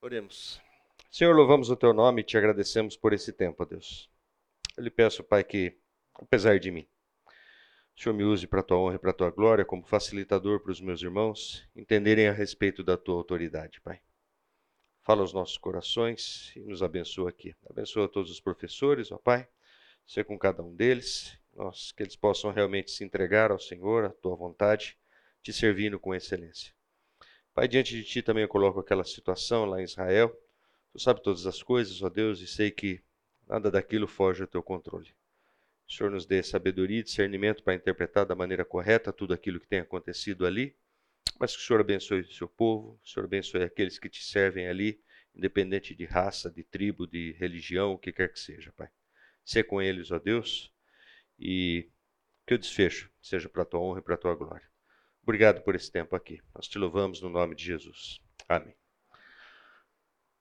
Oremos. Senhor, louvamos o teu nome e te agradecemos por esse tempo, ó Deus. Eu lhe peço, Pai, que, apesar de mim, o Senhor me use para a tua honra e para a tua glória como facilitador para os meus irmãos entenderem a respeito da tua autoridade, Pai. Fala aos nossos corações e nos abençoa aqui. Abençoa todos os professores, ó Pai. Ser com cada um deles, nós, que eles possam realmente se entregar ao Senhor, à tua vontade, te servindo com excelência. Pai, diante de ti também eu coloco aquela situação lá em Israel. Tu sabe todas as coisas, ó Deus, e sei que nada daquilo foge ao teu controle. O Senhor nos dê sabedoria e discernimento para interpretar da maneira correta tudo aquilo que tem acontecido ali, mas que o Senhor abençoe o seu povo, o Senhor abençoe aqueles que te servem ali, independente de raça, de tribo, de religião, o que quer que seja, Pai. Ser com eles, ó Deus, e que o desfecho seja para a tua honra e para a tua glória. Obrigado por esse tempo aqui. Nós te louvamos no nome de Jesus. Amém.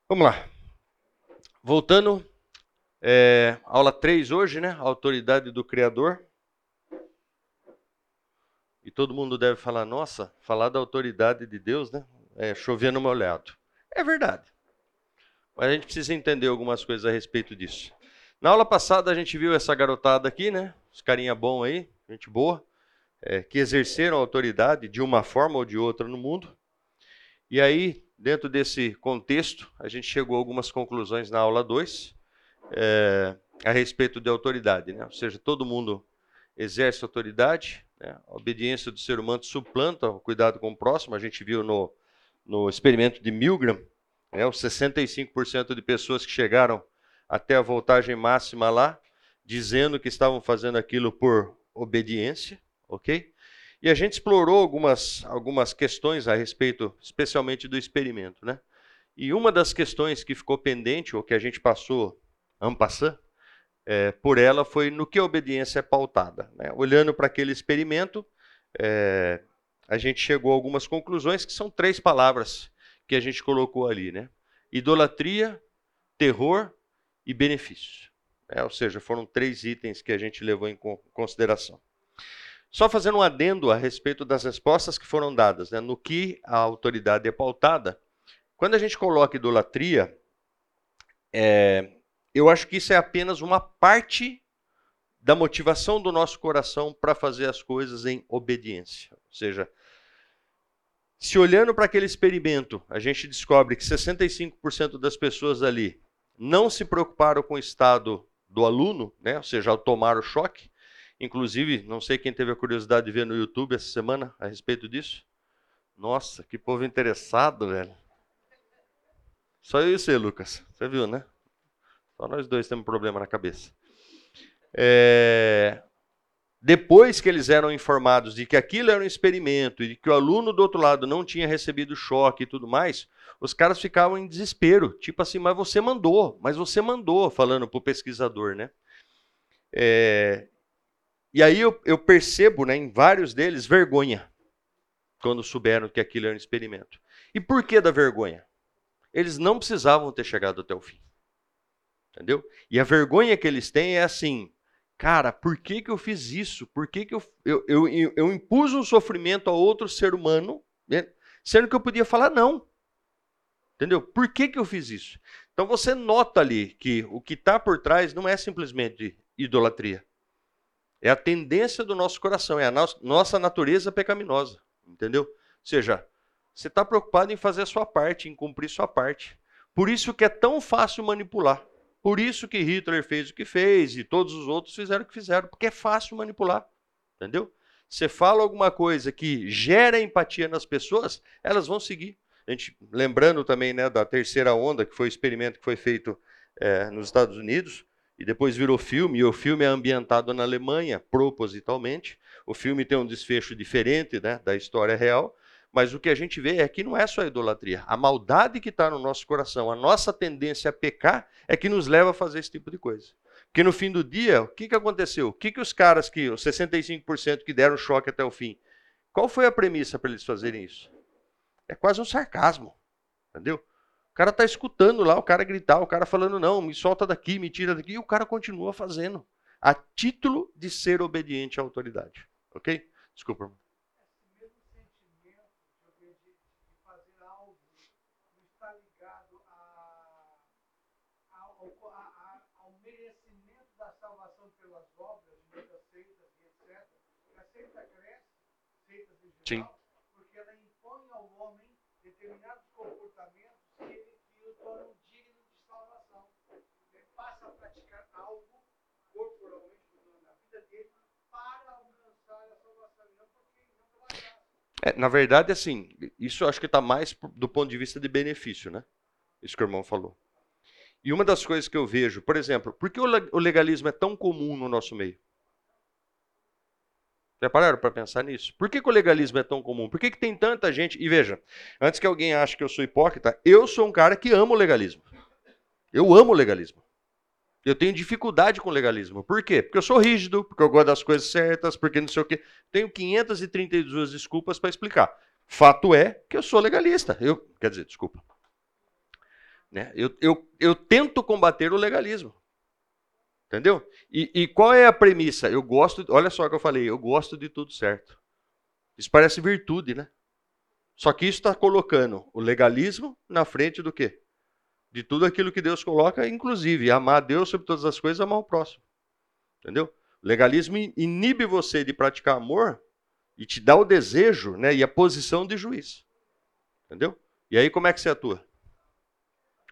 Vamos lá. Voltando é, aula 3 hoje, né? Autoridade do Criador. E todo mundo deve falar, nossa, falar da autoridade de Deus, né? É chover no molhado. É verdade. Mas a gente precisa entender algumas coisas a respeito disso. Na aula passada a gente viu essa garotada aqui, né? Os carinha bom aí, gente boa, é, que exerceram autoridade de uma forma ou de outra no mundo. E aí, dentro desse contexto, a gente chegou a algumas conclusões na aula 2 é, a respeito de autoridade. Né? Ou seja, todo mundo exerce autoridade, né? a obediência do ser humano suplanta o cuidado com o próximo. A gente viu no, no experimento de Milgram, né? os 65% de pessoas que chegaram até a voltagem máxima lá, dizendo que estavam fazendo aquilo por obediência, ok? E a gente explorou algumas, algumas questões a respeito, especialmente do experimento, né? E uma das questões que ficou pendente, ou que a gente passou ampassando, é, por ela foi no que a obediência é pautada. Né? Olhando para aquele experimento, é, a gente chegou a algumas conclusões que são três palavras que a gente colocou ali, né? Idolatria, terror e benefício. É, ou seja, foram três itens que a gente levou em consideração. Só fazendo um adendo a respeito das respostas que foram dadas, né? no que a autoridade é pautada. Quando a gente coloca idolatria, é, eu acho que isso é apenas uma parte da motivação do nosso coração para fazer as coisas em obediência. Ou seja, se olhando para aquele experimento, a gente descobre que 65% das pessoas ali não se preocuparam com o estado do aluno, né? ou seja, ao tomar o choque. Inclusive, não sei quem teve a curiosidade de ver no YouTube essa semana a respeito disso. Nossa, que povo interessado, velho. Só eu e você, Lucas. Você viu, né? Só nós dois temos problema na cabeça. É... Depois que eles eram informados de que aquilo era um experimento e de que o aluno do outro lado não tinha recebido choque e tudo mais, os caras ficavam em desespero. Tipo assim, mas você mandou, mas você mandou, falando para o pesquisador, né? É... E aí eu, eu percebo né, em vários deles vergonha, quando souberam que aquilo era um experimento. E por que da vergonha? Eles não precisavam ter chegado até o fim. Entendeu? E a vergonha que eles têm é assim: cara, por que, que eu fiz isso? Por que, que eu, eu, eu, eu impus um sofrimento a outro ser humano, né? sendo que eu podia falar não? Entendeu? Por que, que eu fiz isso? Então você nota ali que o que está por trás não é simplesmente idolatria. É a tendência do nosso coração, é a no nossa natureza pecaminosa. Entendeu? Ou seja, você está preocupado em fazer a sua parte, em cumprir sua parte. Por isso que é tão fácil manipular. Por isso que Hitler fez o que fez e todos os outros fizeram o que fizeram, porque é fácil manipular, entendeu? Você fala alguma coisa que gera empatia nas pessoas, elas vão seguir. A gente, lembrando também né, da terceira onda, que foi o experimento que foi feito é, nos Estados Unidos, e depois virou filme, e o filme é ambientado na Alemanha, propositalmente. O filme tem um desfecho diferente né, da história real, mas o que a gente vê é que não é só a idolatria. A maldade que está no nosso coração, a nossa tendência a pecar, é que nos leva a fazer esse tipo de coisa. Porque no fim do dia, o que, que aconteceu? O que, que os caras que, os 65% que deram choque até o fim, qual foi a premissa para eles fazerem isso? É quase um sarcasmo. Entendeu? Cara está escutando lá, o cara gritar, o cara falando, não, me solta daqui, me tira daqui, e o cara continua fazendo. A título de ser obediente à autoridade. Ok? Desculpa. Sim. Porque ela impõe ao homem determinados comportamentos que, ele, que o tornam digno de salvação. Ele passa a praticar algo corporalmente na vida dele para alcançar a salvação, e não porque não pela graça. É, na verdade, assim, isso acho que está mais do ponto de vista de benefício, né? Isso que o irmão falou. E uma das coisas que eu vejo, por exemplo, por que o legalismo é tão comum no nosso meio? Já pararam para pensar nisso? Por que, que, o legalismo é tão comum? Por que, que tem tanta gente? E veja, antes que alguém ache que eu sou hipócrita, eu sou um cara que ama o legalismo. Eu amo o legalismo. Eu tenho dificuldade com legalismo. Por quê? Porque eu sou rígido, porque eu gosto das coisas certas, porque não sei o quê. Tenho 532 desculpas para explicar. Fato é que eu sou legalista. Eu, quer dizer, desculpa. Né? Eu, eu, eu tento combater o legalismo. Entendeu? E, e, qual é a premissa? Eu gosto, olha só o que eu falei, eu gosto de tudo certo. Isso parece virtude, né? Só que isso está colocando o legalismo na frente do quê? De tudo aquilo que Deus coloca, inclusive amar Deus sobre todas as coisas, amar o próximo. Entendeu? Legalismo inibe você de praticar amor e te dá o desejo né, e a posição de juiz. Entendeu? E aí como é que você atua?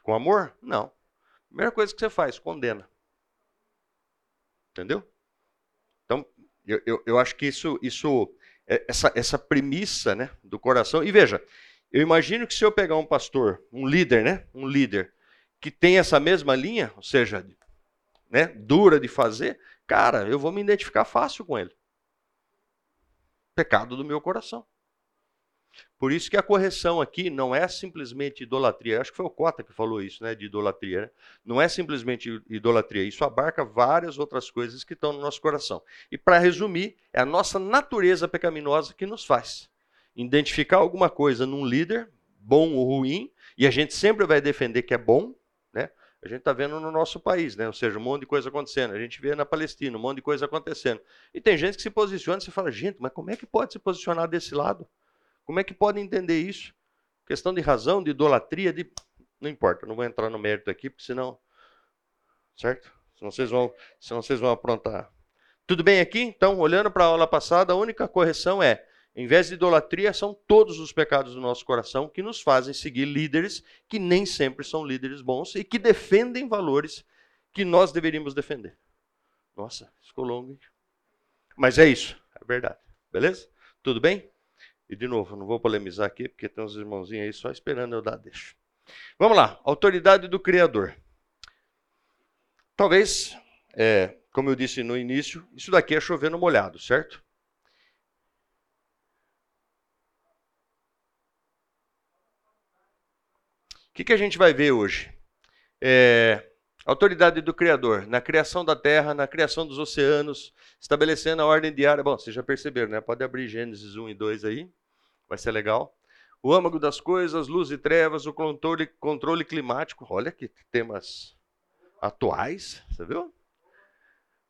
Com amor? Não. Primeira coisa que você faz, condena. Entendeu? Então, eu, eu, eu acho que isso, isso é, essa, essa premissa né, do coração. E veja, eu imagino que se eu pegar um pastor, um líder, né, um líder, que tem essa mesma linha, ou seja, né, dura de fazer, cara, eu vou me identificar fácil com ele. Pecado do meu coração. Por isso que a correção aqui não é simplesmente idolatria. Acho que foi o Cota que falou isso, né, de idolatria. Né? Não é simplesmente idolatria. Isso abarca várias outras coisas que estão no nosso coração. E para resumir, é a nossa natureza pecaminosa que nos faz identificar alguma coisa num líder, bom ou ruim, e a gente sempre vai defender que é bom? A gente está vendo no nosso país, né? Ou seja, um monte de coisa acontecendo. A gente vê na Palestina um monte de coisa acontecendo. E tem gente que se posiciona e você fala, gente, mas como é que pode se posicionar desse lado? Como é que podem entender isso? Questão de razão, de idolatria, de. Não importa, não vou entrar no mérito aqui, porque senão. Certo? Senão vocês vão, senão vocês vão aprontar. Tudo bem aqui? Então, olhando para a aula passada, a única correção é: em vez de idolatria, são todos os pecados do nosso coração que nos fazem seguir líderes que nem sempre são líderes bons e que defendem valores que nós deveríamos defender. Nossa, ficou longo, hein? Mas é isso, é verdade. Beleza? Tudo bem? E de novo, não vou polemizar aqui, porque tem uns irmãozinhos aí só esperando eu dar deixa. Vamos lá, autoridade do Criador. Talvez, é, como eu disse no início, isso daqui é chover no molhado, certo? Que, que a gente vai ver hoje? É, autoridade do Criador, na criação da terra, na criação dos oceanos, estabelecendo a ordem diária. Bom, vocês já perceberam, né? Pode abrir Gênesis 1 e 2 aí, vai ser legal. O âmago das coisas, luz e trevas, o controle, controle climático. Olha que temas atuais, você viu?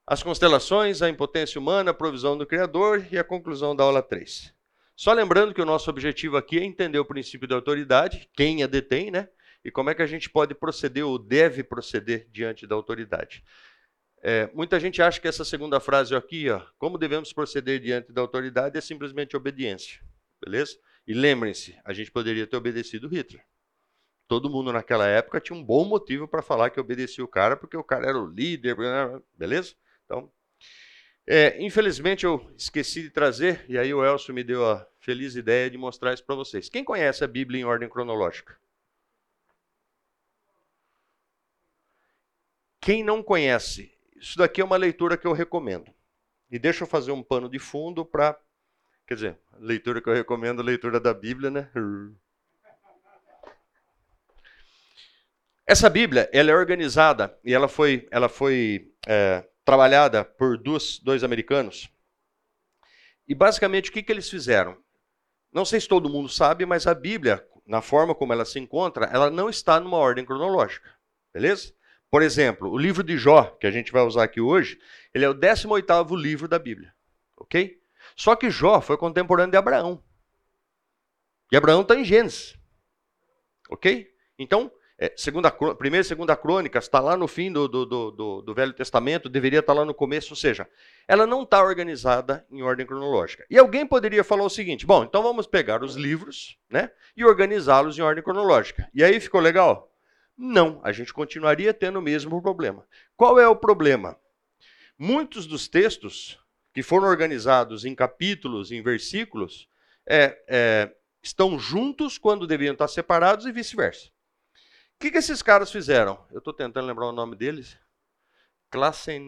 As constelações, a impotência humana, a provisão do Criador e a conclusão da aula 3. Só lembrando que o nosso objetivo aqui é entender o princípio da autoridade, quem a detém, né? E como é que a gente pode proceder ou deve proceder diante da autoridade. É, muita gente acha que essa segunda frase aqui, ó, como devemos proceder diante da autoridade, é simplesmente obediência, beleza? E lembrem-se, a gente poderia ter obedecido Hitler. Todo mundo naquela época tinha um bom motivo para falar que obedecia o cara, porque o cara era o líder, beleza? Então, é, infelizmente eu esqueci de trazer, e aí o Elcio me deu a feliz ideia de mostrar isso para vocês. Quem conhece a Bíblia em ordem cronológica? Quem não conhece, isso daqui é uma leitura que eu recomendo. E deixa eu fazer um pano de fundo para. Quer dizer, leitura que eu recomendo, leitura da Bíblia, né? Essa Bíblia, ela é organizada e ela foi, ela foi é, trabalhada por dois, dois americanos. E basicamente o que, que eles fizeram? Não sei se todo mundo sabe, mas a Bíblia, na forma como ela se encontra, ela não está numa ordem cronológica. Beleza? Por exemplo, o livro de Jó, que a gente vai usar aqui hoje, ele é o 18º livro da Bíblia, ok? Só que Jó foi contemporâneo de Abraão. E Abraão está em Gênesis, ok? Então, É, segunda, primeira e segunda crônicas está lá no fim do, do, do, do, Velho Testamento, deveria estar tá lá no começo, ou seja, ela não está organizada em ordem cronológica. E alguém poderia falar o seguinte: bom, então vamos pegar os livros né, e organizá-los em ordem cronológica. E aí ficou legal? Não, a gente continuaria tendo o mesmo problema. Qual é o problema? Muitos dos textos que foram organizados em capítulos, em versículos, é, é, estão juntos quando deveriam estar separados e vice-versa. O que, que esses caras fizeram? Eu estou tentando lembrar o nome deles. Klassen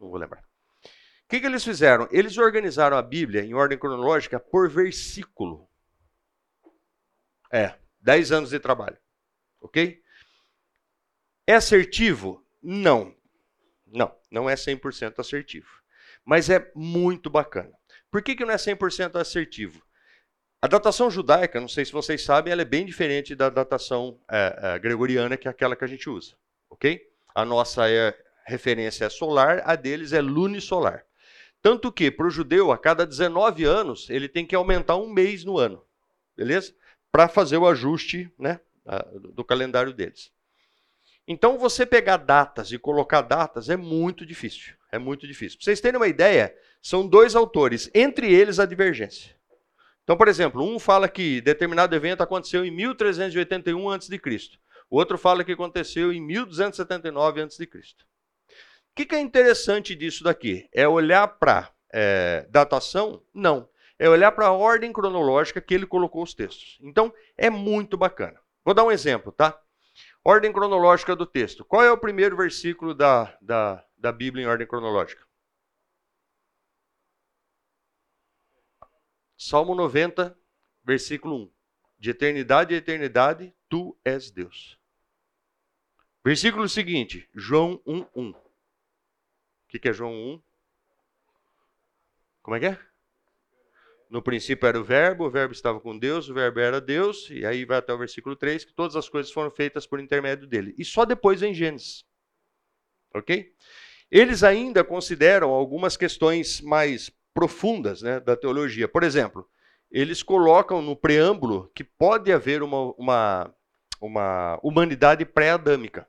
Não vou lembrar. O que, que eles fizeram? Eles organizaram a Bíblia em ordem cronológica por versículo. É, 10 anos de trabalho. Ok? É assertivo? Não. Não, não é 100% assertivo. Mas é muito bacana. Por que, que não é 100% assertivo? A datação judaica, não sei se vocês sabem, ela é bem diferente da datação é, é, gregoriana, que é aquela que a gente usa, ok? A nossa é, referência é solar, a deles é lunisolar. Tanto que, para o judeu, a cada 19 anos, ele tem que aumentar um mês no ano, beleza? Para fazer o ajuste né, do calendário deles. Então, você pegar datas e colocar datas é muito difícil. É muito difícil. Para vocês terem uma ideia, são dois autores, entre eles a divergência. Então, por exemplo, um fala que determinado evento aconteceu em 1381 a.C. O outro fala que aconteceu em 1279 a.C. O que, que é interessante disso daqui? É olhar para é, datação? Não. É olhar para a ordem cronológica que ele colocou os textos. Então, é muito bacana. Vou dar um exemplo, tá? Ordem cronológica do texto. Qual é o primeiro versículo da, da, da Bíblia em ordem cronológica? Salmo 90, versículo 1. De eternidade a eternidade, tu és Deus. Versículo seguinte, João 1, 1. O que, é João 1? Como é que é? No princípio era o verbo, o verbo estava com Deus, o verbo era Deus, e aí vai até o versículo 3, que todas as coisas foram feitas por intermédio dele. E só depois vem Gênesis. Ok? Eles ainda consideram algumas questões mais profundas né, da teologia. Por exemplo, eles colocam no preâmbulo que pode haver uma, uma, uma humanidade pré-adâmica.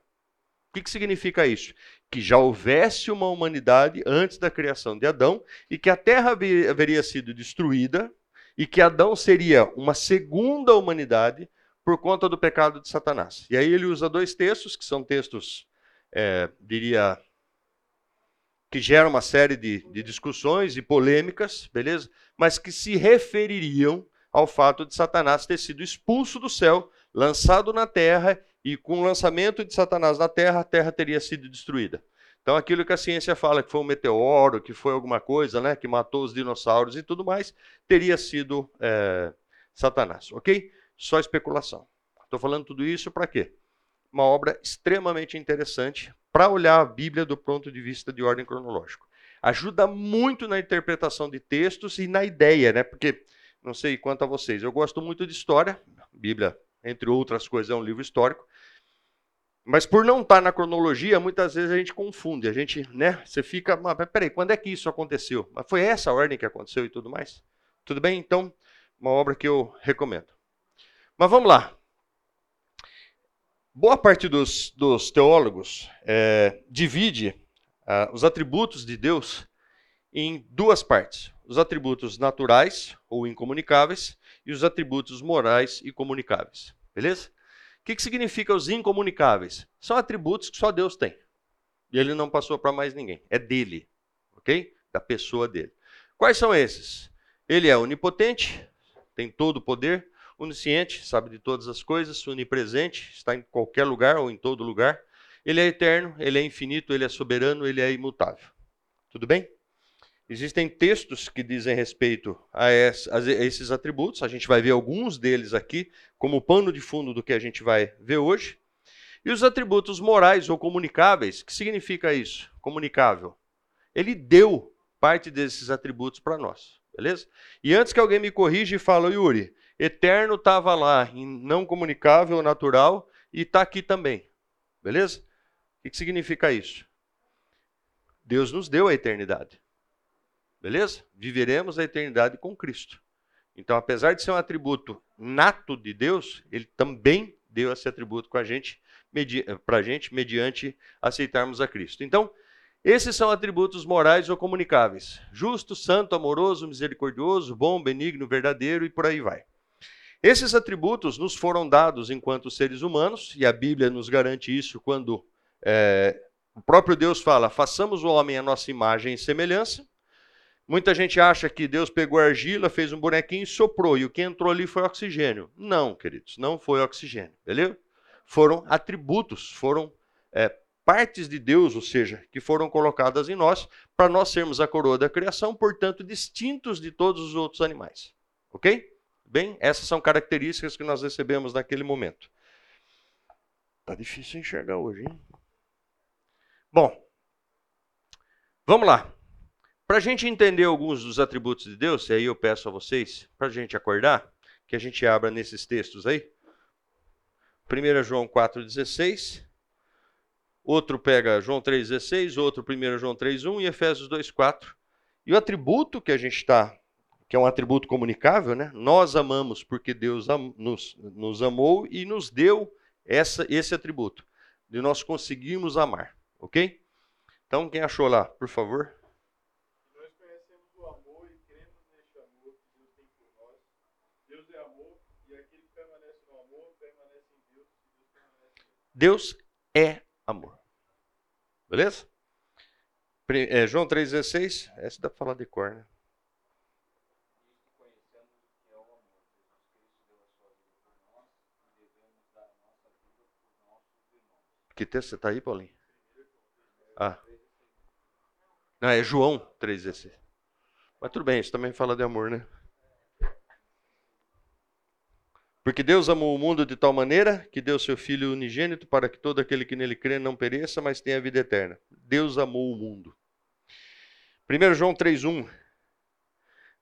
O que, que significa isso? Que já houvesse uma humanidade antes da criação de Adão e que a terra haveria sido destruída e que Adão seria uma segunda humanidade por conta do pecado de Satanás. E aí ele usa dois textos, que são textos, é, diria, que gera uma série de, de discussões e polêmicas, beleza? Mas que se refeririam ao fato de Satanás ter sido expulso do céu, lançado na terra, e com o lançamento de Satanás na terra, a terra teria sido destruída. Então, aquilo que a ciência fala que foi um meteoro, que foi alguma coisa, né, que matou os dinossauros e tudo mais, teria sido é, Satanás, ok? Só especulação. Estou falando tudo isso para quê? Uma obra extremamente interessante para olhar a Bíblia do ponto de vista de ordem cronológico. Ajuda muito na interpretação de textos e na ideia, né? Porque não sei quanto a vocês, eu gosto muito de história, Bíblia, entre outras coisas, é um livro histórico. Mas por não estar tá na cronologia, muitas vezes a gente confunde, a gente, né? Você fica, mas peraí, quando é que isso aconteceu? Mas foi essa a ordem que aconteceu e tudo mais? Tudo bem? Então, uma obra que eu recomendo. Mas vamos lá. Boa parte dos, dos teólogos é, divide ah, os atributos de Deus em duas partes: os atributos naturais ou incomunicáveis e os atributos morais e comunicáveis. Beleza? O que, que significa os incomunicáveis? São atributos que só Deus tem. E ele não passou para mais ninguém. É dele. Ok? Da pessoa dele. Quais são esses? Ele é onipotente, tem todo o poder onisciente, sabe de todas as coisas, onipresente, está em qualquer lugar ou em todo lugar. Ele é eterno, ele é infinito, ele é soberano, ele é imutável. Tudo bem? Existem textos que dizem respeito a esses atributos, a gente vai ver alguns deles aqui, como pano de fundo do que a gente vai ver hoje. E os atributos morais ou comunicáveis, que significa isso? Comunicável. Ele deu parte desses atributos para nós, beleza? E antes que alguém me corrija e fale, Yuri, eterno estava lá, em não comunicável, natural, e está aqui também. Beleza? O que significa isso? Deus nos deu a eternidade. Beleza? Viveremos a eternidade com Cristo. Então, apesar de ser um atributo nato de Deus, ele também deu esse atributo com a gente, para a gente, mediante aceitarmos a Cristo. Então, esses são atributos morais ou comunicáveis: justo, santo, amoroso, misericordioso, bom, benigno, verdadeiro e por aí vai. Esses atributos nos foram dados enquanto seres humanos, e a Bíblia nos garante isso quando é, o próprio Deus fala: façamos o homem a nossa imagem e semelhança. Muita gente acha que Deus pegou argila, fez um bonequinho e soprou, e o que entrou ali foi oxigênio. Não, queridos, não foi oxigênio, beleza? Foram atributos, foram é, partes de Deus, ou seja, que foram colocadas em nós para nós sermos a coroa da criação, portanto, distintos de todos os outros animais. Ok? Bem, essas são características que nós recebemos naquele momento. Tá difícil enxergar hoje, hein? Bom, vamos lá. Para a gente entender alguns dos atributos de Deus, e aí eu peço a vocês, para a gente acordar, que a gente abra nesses textos aí. 1 João 4,16. Outro pega João 3,16, outro 1 João 3,1 e Efésios 2,4. E o atributo que a gente está, que é um atributo comunicável, né? Nós amamos porque Deus am nos, nos amou e nos deu essa, esse atributo, de nós conseguirmos amar, ok? Então, quem achou lá, por favor? Deus é amor. Beleza? É, João 3,16. Essa dá para falar de cor, né? Que texto você está aí, Paulinho? Ah. Não, é João 3,16. Mas tudo bem, isso também fala de amor, né? Porque Deus amou o mundo de tal maneira que deu seu Filho unigênito para que todo aquele que nele crê não pereça, mas tenha vida eterna. Deus amou o mundo. 1 João 3,1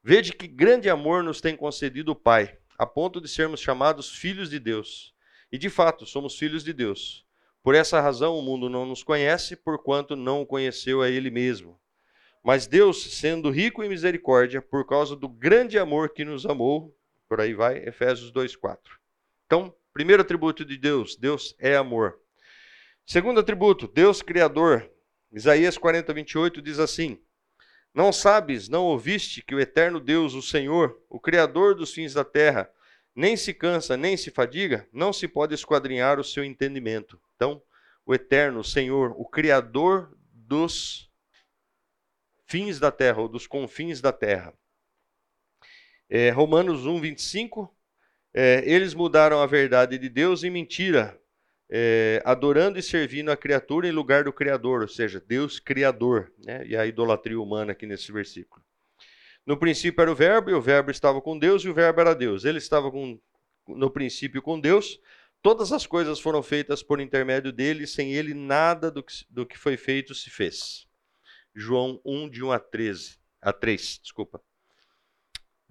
Vede que grande amor nos tem concedido o Pai, a ponto de sermos chamados filhos de Deus. E de fato, somos filhos de Deus. Por essa razão o mundo não nos conhece, porquanto não o conheceu a Ele mesmo. Mas Deus, sendo rico em misericórdia, por causa do grande amor que nos amou, por aí vai, Efésios 2:4. Então, primeiro atributo de Deus, Deus é amor. Segundo atributo, Deus criador. Isaías 40, 28 diz assim: Não sabes, não ouviste que o eterno Deus, o Senhor, o Criador dos fins da terra, nem se cansa, nem se fadiga, não se pode esquadrinhar o seu entendimento. Então, o eterno, Senhor, o Criador dos fins da terra, ou dos confins da terra. É, Romanos 1, 25. É, eles mudaram a verdade de Deus em mentira, é, adorando e servindo a criatura em lugar do Criador, ou seja, Deus Criador, né? e a idolatria humana aqui nesse versículo. No princípio era o Verbo, e o Verbo estava com Deus, e o Verbo era Deus. Ele estava com, no princípio com Deus. Todas as coisas foram feitas por intermédio dele, sem ele nada do que, do que foi feito se fez. João 1, de 1 a 13. A 3, desculpa.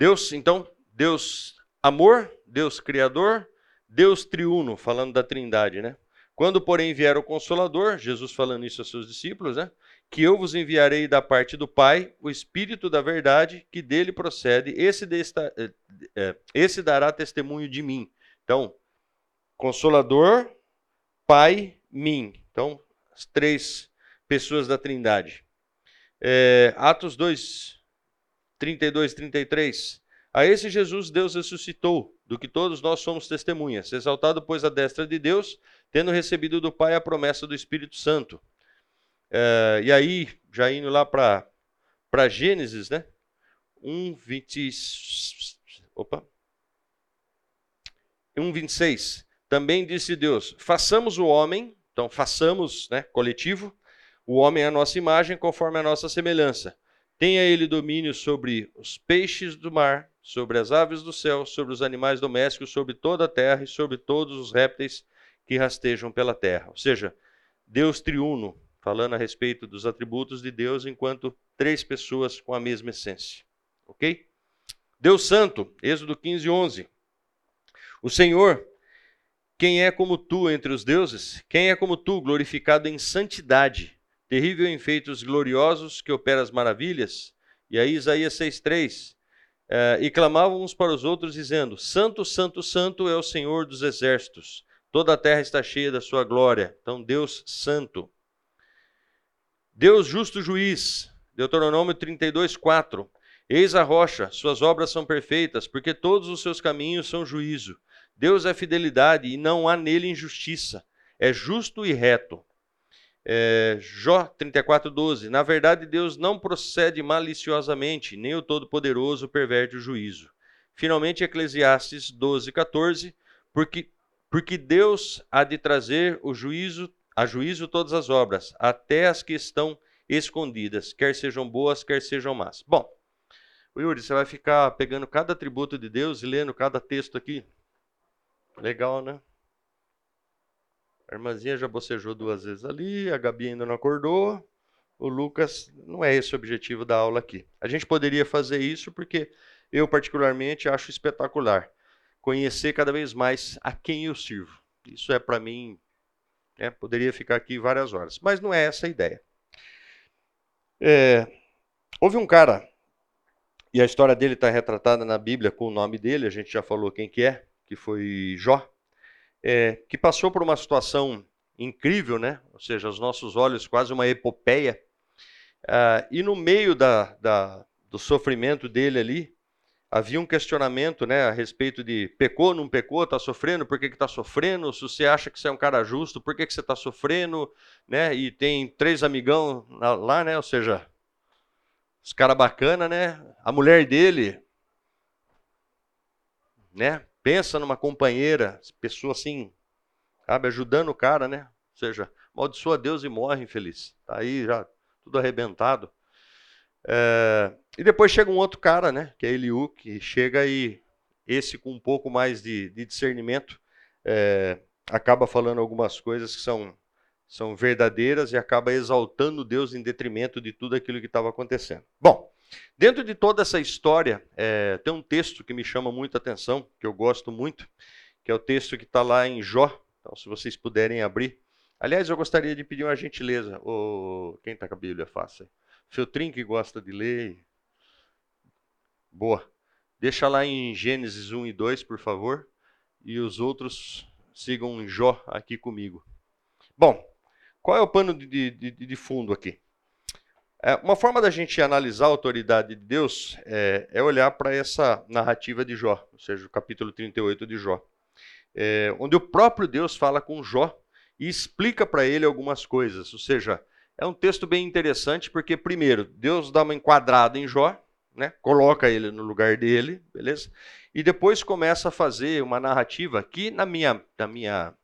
Deus, então, Deus amor, Deus criador, Deus triuno, falando da Trindade, né? Quando, porém, vier o Consolador, Jesus falando isso aos seus discípulos, né? Que eu vos enviarei da parte do Pai o Espírito da verdade que dele procede, esse, desta, eh, eh, esse dará testemunho de mim. Então, Consolador, Pai, mim. Então, as três pessoas da Trindade. É, Atos 2, 32 e 33. A esse Jesus Deus ressuscitou, do que todos nós somos testemunhas, exaltado, pois, a destra de Deus, tendo recebido do Pai a promessa do Espírito Santo. É, e aí, já indo lá para Gênesis, né? 1, 20. Opa. 1, 26. Também disse Deus: façamos o homem, então façamos, né, coletivo, o homem à nossa imagem, conforme a nossa semelhança Tenha ele domínio sobre os peixes do mar, sobre as aves do céu, sobre os animais domésticos, sobre toda a terra e sobre todos os répteis que rastejam pela terra. Ou seja, Deus triuno, falando a respeito dos atributos de Deus enquanto três pessoas com a mesma essência. Ok? Deus Santo, Êxodo 15, 11. O Senhor, quem é como tu entre os deuses? Quem é como tu, glorificado em santidade? Terrível em feitos gloriosos que opera as maravilhas. E aí Isaías 6,3. É, e clamavam uns para os outros, dizendo: Santo, Santo, Santo é o Senhor dos exércitos. Toda a terra está cheia da sua glória. Então, Deus santo. Deus justo juiz. Deuteronômio 32, 4. Eis a rocha, suas obras são perfeitas, porque todos os seus caminhos são juízo. Deus é fidelidade e não há nele injustiça. É justo e reto. É, Jó 34,12. Na verdade, Deus não procede maliciosamente, nem o Todo-Poderoso perverte o juízo. Finalmente, Eclesiastes 12,14. Porque, porque Deus há de trazer o juízo, a juízo todas as obras, até as que estão escondidas, quer sejam boas, quer sejam más. Bom, Yuri, você vai ficar pegando cada atributo de Deus e lendo cada texto aqui? Legal, né? A irmãzinha já bocejou duas vezes ali, a Gabi ainda não acordou. O Lucas, não é esse o objetivo da aula aqui. A gente poderia fazer isso porque eu, particularmente, acho espetacular conhecer cada vez mais a quem eu sirvo. Isso é para mim, é, poderia ficar aqui várias horas, mas não é essa a ideia. É, houve um cara, e a história dele está retratada na Bíblia com o nome dele, a gente já falou quem que é, que foi Jó é, que passou por uma situação incrível, né? ou seja, aos nossos olhos quase uma epopeia, uh, e no meio da, da, do sofrimento dele ali, havia um questionamento né, a respeito de pecou, não pecou, está sofrendo, por que está sofrendo? Se você acha que você é um cara justo, por que, que você está sofrendo? Né? E tem três amigão lá, né? ou seja, os caras bacana, né? A mulher dele, né? Pensa numa companheira, pessoa assim, sabe, ajudando o cara, né? Ou seja, maldiçoa Deus e morre infeliz. Tá aí já tudo arrebentado. É, e depois chega um outro cara, né? Que é Eliú, que chega e esse com um pouco mais de, de discernimento é, acaba falando algumas coisas que são, são verdadeiras e acaba exaltando Deus em detrimento de tudo aquilo que estava acontecendo. Bom, Dentro de toda essa história, é, tem um texto que me chama muita atenção, que eu gosto muito, que é o texto que está lá em Jó. Então, se vocês puderem abrir. Aliás, eu gostaria de pedir uma gentileza. O... Quem está com a Bíblia? Faça. Feltrin, que gosta de ler. Boa. Deixa lá em Gênesis 1 e 2, por favor. E os outros sigam Jó aqui comigo. Bom, qual é o pano de, de, de fundo aqui? É, uma forma da gente analisar a autoridade de Deus é, é olhar para essa narrativa de Jó, ou seja, o capítulo 38 de Jó, é, onde o próprio Deus fala com Jó e explica para ele algumas coisas. Ou seja, é um texto bem interessante porque, primeiro, Deus dá uma enquadrada em Jó, né, coloca ele no lugar dele, beleza? E depois começa a fazer uma narrativa que, na minha, na minha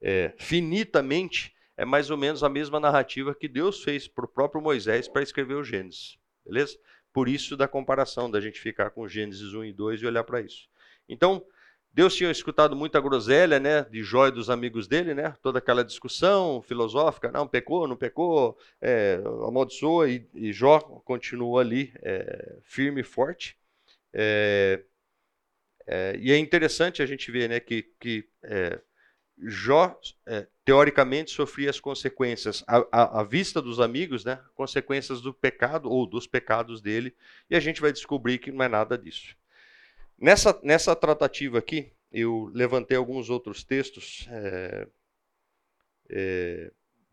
é, finitamente, é mais ou menos a mesma narrativa que Deus fez para o próprio Moisés para escrever o Gênesis. Beleza? Por isso da comparação, da gente ficar com Gênesis 1 e 2 e olhar para isso. Então, Deus tinha escutado muita groselha, né, de Jó e dos amigos dele, né, toda aquela discussão filosófica, não, pecou, não pecou, é, amaldiçoa, e, e Jó continua ali é, firme e forte. É, é, e é interessante a gente ver né, que, que é, Jó, é, teoricamente, sofria as consequências, à, à, vista dos amigos, né, consequências do pecado ou dos pecados dele, e a gente vai descobrir que não é nada disso. Nessa, nessa tratativa aqui, eu levantei alguns outros textos é, é,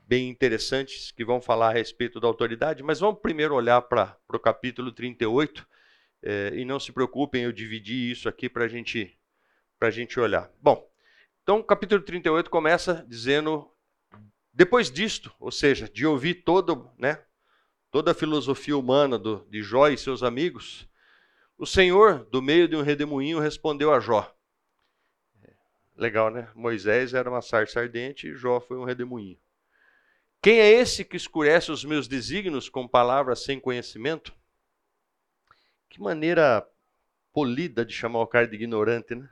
bem interessantes que vão falar a respeito da autoridade, mas vamos primeiro olhar para o capítulo 38, é, e não se preocupem, eu dividi isso aqui para gente, a gente olhar. Bom, então, o capítulo 38 começa dizendo: depois disto, ou seja, de ouvir todo, né, toda a filosofia humana do, de Jó e seus amigos, o Senhor, do meio de um redemoinho, respondeu a Jó. Legal, né? Moisés era uma sarça ardente e Jó foi um redemoinho. Quem é esse que escurece os meus desígnios com palavras sem conhecimento? Que maneira polida de chamar o cara de ignorante, né?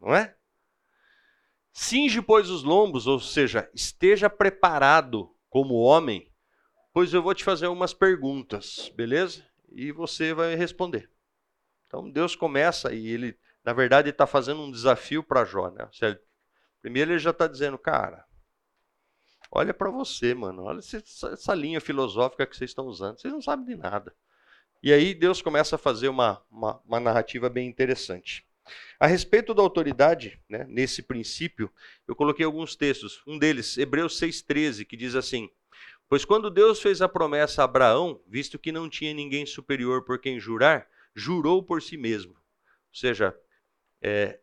Não é? Cinge, pois, os lombos, ou seja, esteja preparado como homem, pois eu vou te fazer umas perguntas, beleza? E você vai responder. Então Deus começa e ele, na verdade, está fazendo um desafio para Jó. Né? Primeiro ele já está dizendo, cara, olha para você, mano, olha essa linha filosófica que vocês estão usando, vocês não sabem de nada. E aí Deus começa a fazer uma, uma, uma narrativa bem interessante. A respeito da autoridade, né, nesse princípio, eu coloquei alguns textos. Um deles, Hebreus 6,13, que diz assim: Pois quando Deus fez a promessa a Abraão, visto que não tinha ninguém superior por quem jurar, jurou por si mesmo. Ou seja, é,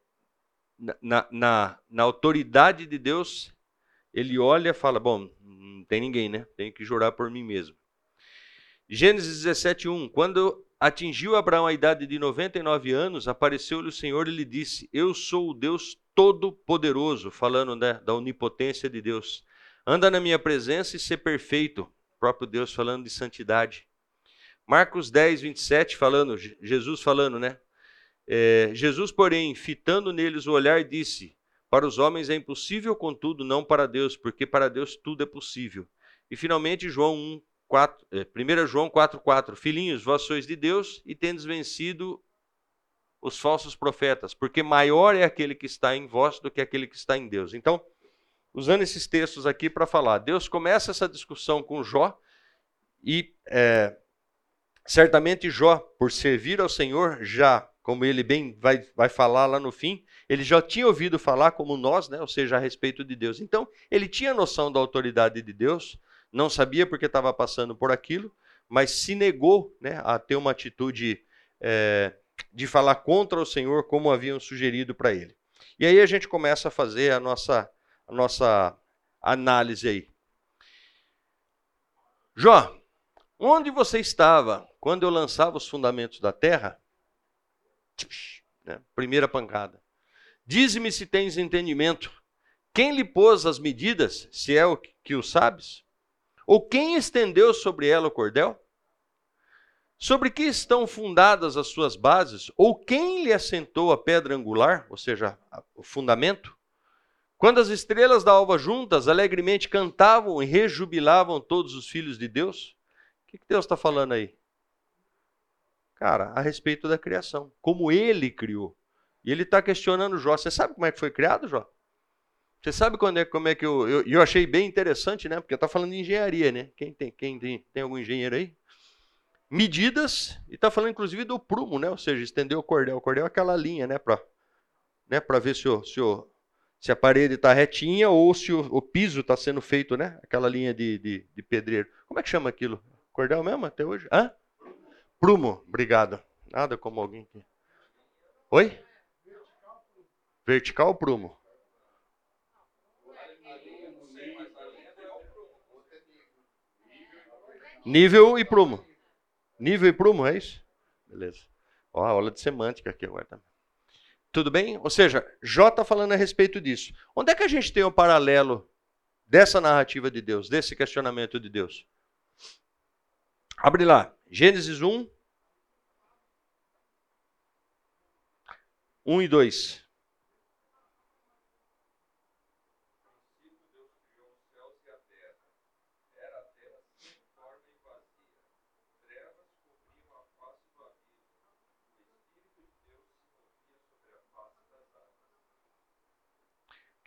na, na, na autoridade de Deus, ele olha e fala: Bom, não tem ninguém, né? Tenho que jurar por mim mesmo. Gênesis 17:1 Quando atingiu Abraão a idade de 99 anos, apareceu-lhe o Senhor e lhe disse: Eu sou o Deus Todo-Poderoso, falando né, da onipotência de Deus. Anda na minha presença e ser perfeito. O próprio Deus falando de santidade. Marcos 10, 27, falando, Jesus falando, né? É, Jesus, porém, fitando neles o olhar, disse: Para os homens é impossível, contudo, não para Deus, porque para Deus tudo é possível. E finalmente, João 1, 4, 1 João 4,4: Filhinhos, vós sois de Deus e tendes vencido os falsos profetas, porque maior é aquele que está em vós do que aquele que está em Deus. Então, usando esses textos aqui para falar, Deus começa essa discussão com Jó e é, certamente Jó, por servir ao Senhor, já, como ele bem vai, vai falar lá no fim, ele já tinha ouvido falar como nós, né, ou seja, a respeito de Deus. Então, ele tinha noção da autoridade de Deus, não sabia porque estava passando por aquilo, mas se negou né, a ter uma atitude é, de falar contra o Senhor, como haviam sugerido para ele. E aí a gente começa a fazer a nossa, a nossa análise aí. Jó, onde você estava quando eu lançava os fundamentos da terra? Né, primeira pancada. Dize-me se tens entendimento. Quem lhe pôs as medidas, se é o que o sabes? Ou quem estendeu sobre ela o cordel? Sobre que estão fundadas as suas bases? Ou quem lhe assentou a pedra angular, ou seja, o fundamento? Quando as estrelas da alva juntas alegremente cantavam e rejubilavam todos os filhos de Deus? O que Deus está falando aí? Cara, a respeito da criação, como ele criou. E ele está questionando Jó. Você sabe como é que foi criado, Jó? Você sabe quando é, como é que eu, eu, eu achei bem interessante, né? Porque está falando de engenharia, né? Quem tem, quem tem, tem algum engenheiro aí? Medidas, e está falando inclusive do prumo, né? Ou seja, estender o cordel. O cordel é aquela linha, né? Para né? ver se, o, se, o, se a parede está retinha ou se o, o piso está sendo feito, né? Aquela linha de, de, de, pedreiro. Como é que chama aquilo? Cordel mesmo até hoje? Hã? Prumo, obrigado. Nada como alguém que. Oi? Vertical prumo? Nível e prumo. Nível e prumo, é isso? Beleza. Ó, aula de semântica aqui agora também. Tudo bem? Ou seja, Jó está falando a respeito disso. Onde é que a gente tem o um paralelo dessa narrativa de Deus, desse questionamento de Deus? Abre lá, Gênesis 1, 1 e 2.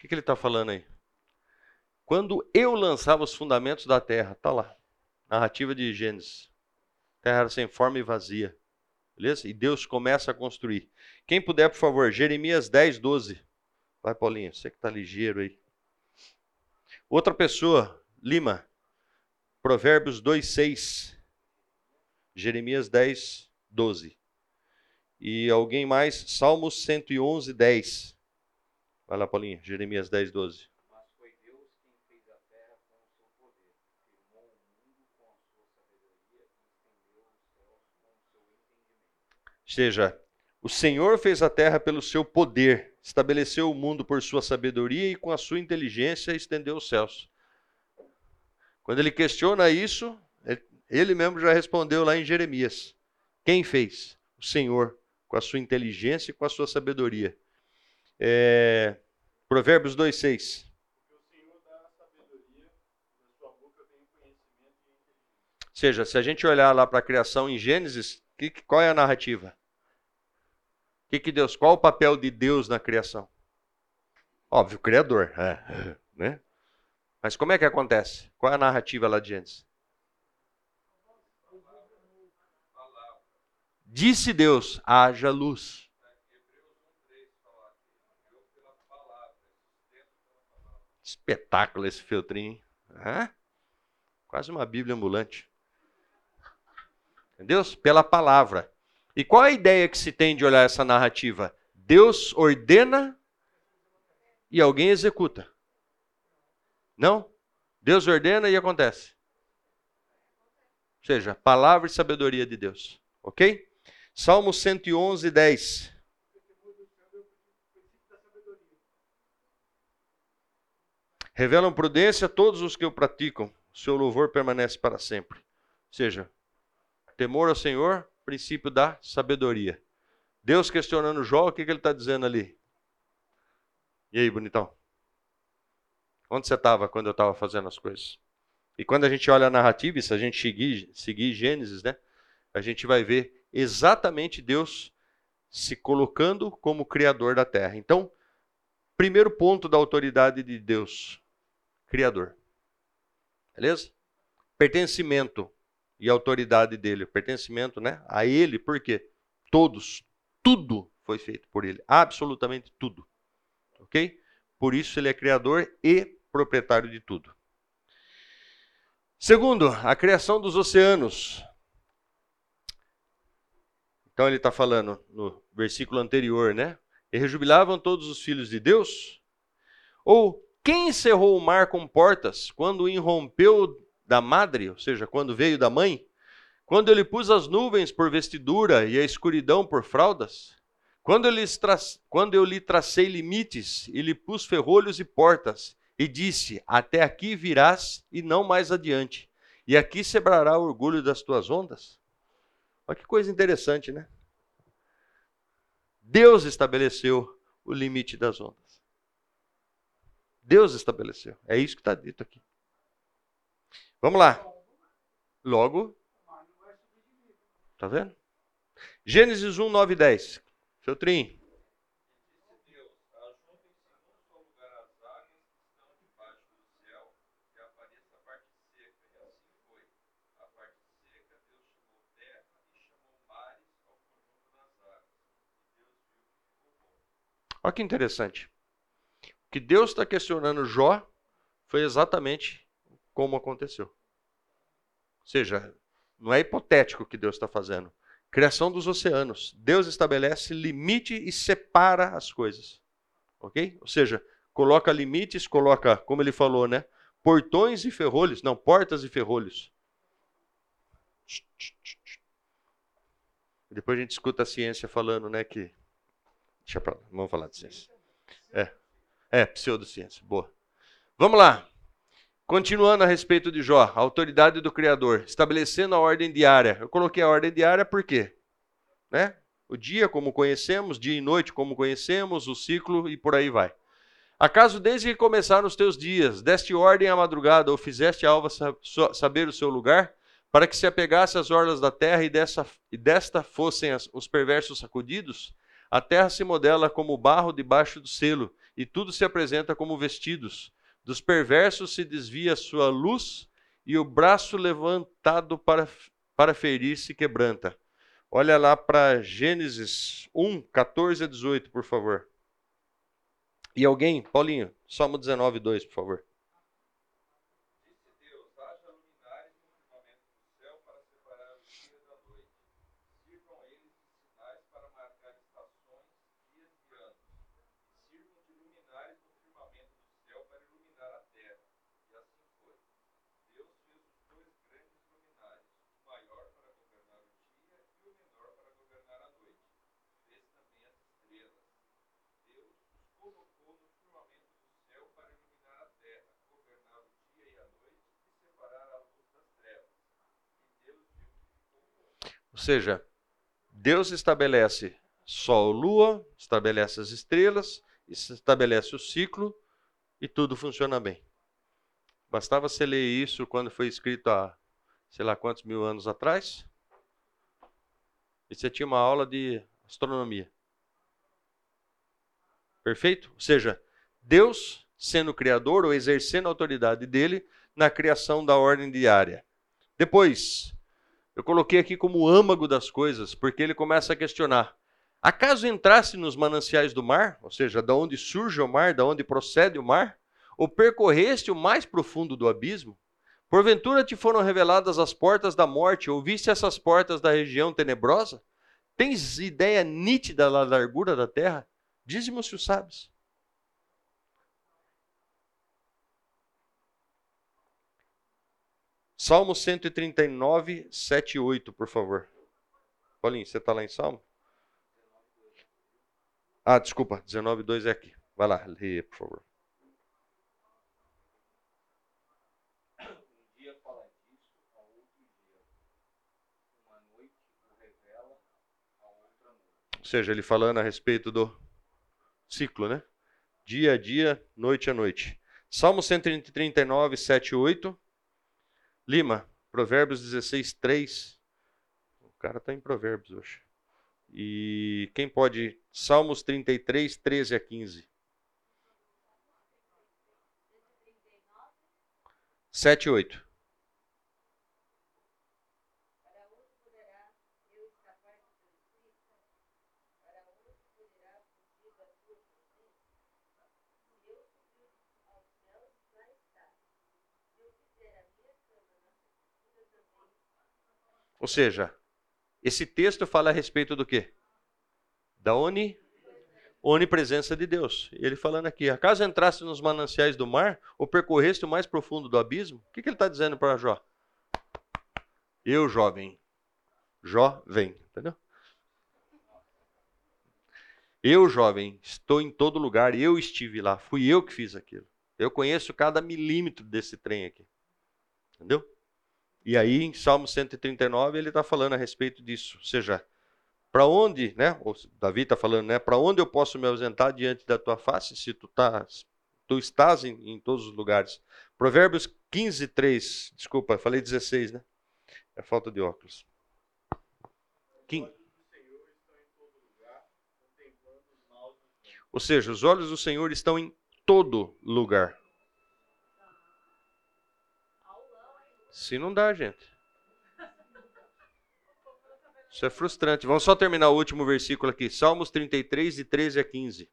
Que, que ele está falando aí? Quando eu lançava os fundamentos da terra, está lá, narrativa de Gênesis. Terra era sem forma e vazia. Beleza? E Deus começa a construir. Quem puder, por favor, Jeremias 10, 12. Vai, Paulinho, você que está ligeiro aí. Outra pessoa, Lima, Provérbios 2, 6. Jeremias 10, 12. E alguém mais, Salmos 111, 10. Vai lá, Paulinho, Jeremias 10, 12. Mas foi Deus quem fez a terra com o seu poder, firmou o mundo com a sua sabedoria e estendeu os céus com o seu entendimento. Ou seja, o Senhor fez a terra pelo seu poder, estabeleceu o mundo por sua sabedoria e com a sua inteligência estendeu os céus. Quando ele questiona isso, ele mesmo já respondeu lá em Jeremias. Quem fez? O Senhor, com a sua inteligência e com a sua sabedoria. É, Provérbios 2,6. Ou seja, se a gente olhar lá para a criação em Gênesis, que, qual é a narrativa? Que que Deus, qual o papel de Deus na criação? Óbvio, criador, é, né? Mas como é que acontece? Qual é a narrativa lá de Gênesis? Disse Deus: haja luz. Espetáculo esse feltrinho. Hã? Quase uma Bíblia ambulante. Entendeu? Pela palavra. E qual a ideia que se tem de olhar essa narrativa? Deus ordena e alguém executa. Não? Deus ordena e acontece. Ou seja, palavra e sabedoria de Deus. Ok? Salmo 111, 10. Revelam prudência a todos os que o praticam. Seu louvor permanece para sempre. Ou seja, temor ao Senhor, princípio da sabedoria. Deus questionando Jó, o que, que ele está dizendo ali? E aí, bonitão? Onde você estava quando eu estava fazendo as coisas? E quando a gente olha a narrativa, se a gente seguir, seguir Gênesis, né, a gente vai ver exatamente Deus se colocando como criador da terra. Então, primeiro ponto da autoridade de Deus, criador. Beleza? Pertencimento e autoridade dele, pertencimento, né, a ele, por quê? Todos, tudo foi feito por ele, absolutamente tudo. OK? Por isso ele é criador e proprietário de tudo. Segundo, a criação dos oceanos. Então ele está falando no versículo anterior, né? E rejubilavam todos os filhos de Deus? Ou quem encerrou o mar com portas quando irrompeu da madre, ou seja, quando veio da mãe? Quando ele pus as nuvens por vestidura e a escuridão por fraldas? Quando quando eu lhe tracei limites e lhe pus ferrolhos e portas, e disse: Até aqui virás e não mais adiante, e aqui sebrará o orgulho das tuas ondas. Olha que coisa interessante, né? Deus estabeleceu o limite das ondas. Deus estabeleceu. É isso que está dito aqui. Vamos lá. Logo. Está vendo? Gênesis 1, 9 e 10. Feltrin. Olha que interessante. Que Deus está questionando Jó foi exatamente como aconteceu. Ou seja, não é hipotético o que Deus está fazendo. Criação dos oceanos. Deus estabelece limite e separa as coisas. Ok? Ou seja, coloca limites, coloca, como ele falou, né? Portões e ferrolhos. Não, portas e ferrolhos. Depois a gente escuta a ciência falando, né, que Deixa pra lá, vamos falar de ciência. É, é pseudociência, boa. Vamos lá. Continuando a respeito de Jó, autoridade do Criador, estabelecendo a ordem diária. Eu coloquei a ordem diária por quê? Né? O dia como conhecemos, dia e noite como conhecemos, o ciclo e por aí vai. Acaso desde que começaram os teus dias, deste ordem à madrugada, ou fizeste a alva saber o seu lugar, para que se apegasse às orlas da terra e, dessa, e desta fossem as, os perversos sacudidos? A terra se modela como barro debaixo do selo, e tudo se apresenta como vestidos. Dos perversos se desvia a sua luz, e o braço levantado para, para ferir se quebranta. Olha lá para Gênesis 1, 14 a 18, por favor. E alguém, Paulinho, Salmo 19, 2, por favor. Ou seja, Deus estabelece Sol, Lua, estabelece as estrelas, estabelece o ciclo e tudo funciona bem. Bastava você ler isso quando foi escrito há sei lá quantos mil anos atrás. E você tinha uma aula de astronomia. Perfeito? Ou seja, Deus sendo criador ou exercendo a autoridade dele na criação da ordem diária. Depois, eu coloquei aqui como âmago das coisas, porque ele começa a questionar: acaso entrasse nos mananciais do mar, ou seja, da onde surge o mar, da onde procede o mar, ou percorreste o mais profundo do abismo? Porventura te foram reveladas as portas da morte, ouviste essas portas da região tenebrosa? Tens ideia nítida da largura da terra? Diz-me se o sabes. Salmo 139, 7 e 8, por favor. Paulinho, você está lá em Salmo? Ah, desculpa, 19, 2 é aqui. Vai lá, lê, por favor. Ou seja, ele falando a respeito do ciclo, né? Dia a dia, noite a noite. Salmo 139, 7 e 8. Lima, Provérbios 16, 3. O cara está em Provérbios hoje. E quem pode? Salmos 33, 13 a 15. 7 e 8. Ou seja, esse texto fala a respeito do quê? Da oni, onipresença de Deus. Ele falando aqui: acaso entrasse nos mananciais do mar, ou percorreste o mais profundo do abismo? O que, que ele está dizendo para Jó? Eu, jovem. Jó, vem. Entendeu? Eu, jovem, estou em todo lugar, eu estive lá, fui eu que fiz aquilo. Eu conheço cada milímetro desse trem aqui. Entendeu? E aí, em Salmo 139, ele está falando a respeito disso. Ou seja, para onde, né? O Davi está falando, né? Para onde eu posso me ausentar diante da tua face, se tu, tá, tu estás em, em todos os lugares? Provérbios 15, 3. Desculpa, falei 16, né? É falta de óculos. 15. Ou seja, os olhos do Senhor estão em todo lugar. Se não dá, gente. Isso é frustrante. Vamos só terminar o último versículo aqui. Salmos 33, de 13 a 15.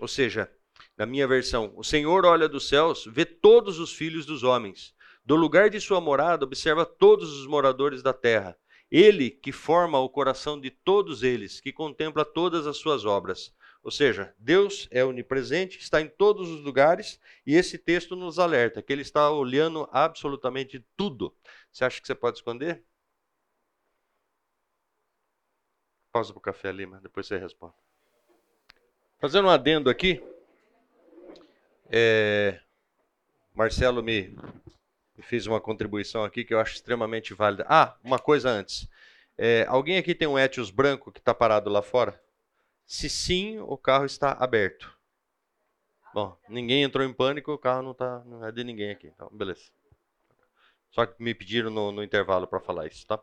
Ou seja, na minha versão, o Senhor olha dos céus, vê todos os filhos dos homens. Do lugar de sua morada, observa todos os moradores da terra. Ele que forma o coração de todos eles, que contempla todas as suas obras. Ou seja, Deus é onipresente, está em todos os lugares, e esse texto nos alerta que ele está olhando absolutamente tudo. Você acha que você pode esconder? Pausa para o café, Lima, depois você responde. Fazendo um adendo aqui, é, Marcelo me fiz uma contribuição aqui que eu acho extremamente válida. Ah, uma coisa antes. É, alguém aqui tem um Etios branco que está parado lá fora? Se sim, o carro está aberto. Bom, ninguém entrou em pânico, o carro não, tá, não é de ninguém aqui. Então, beleza. Só que me pediram no, no intervalo para falar isso, tá?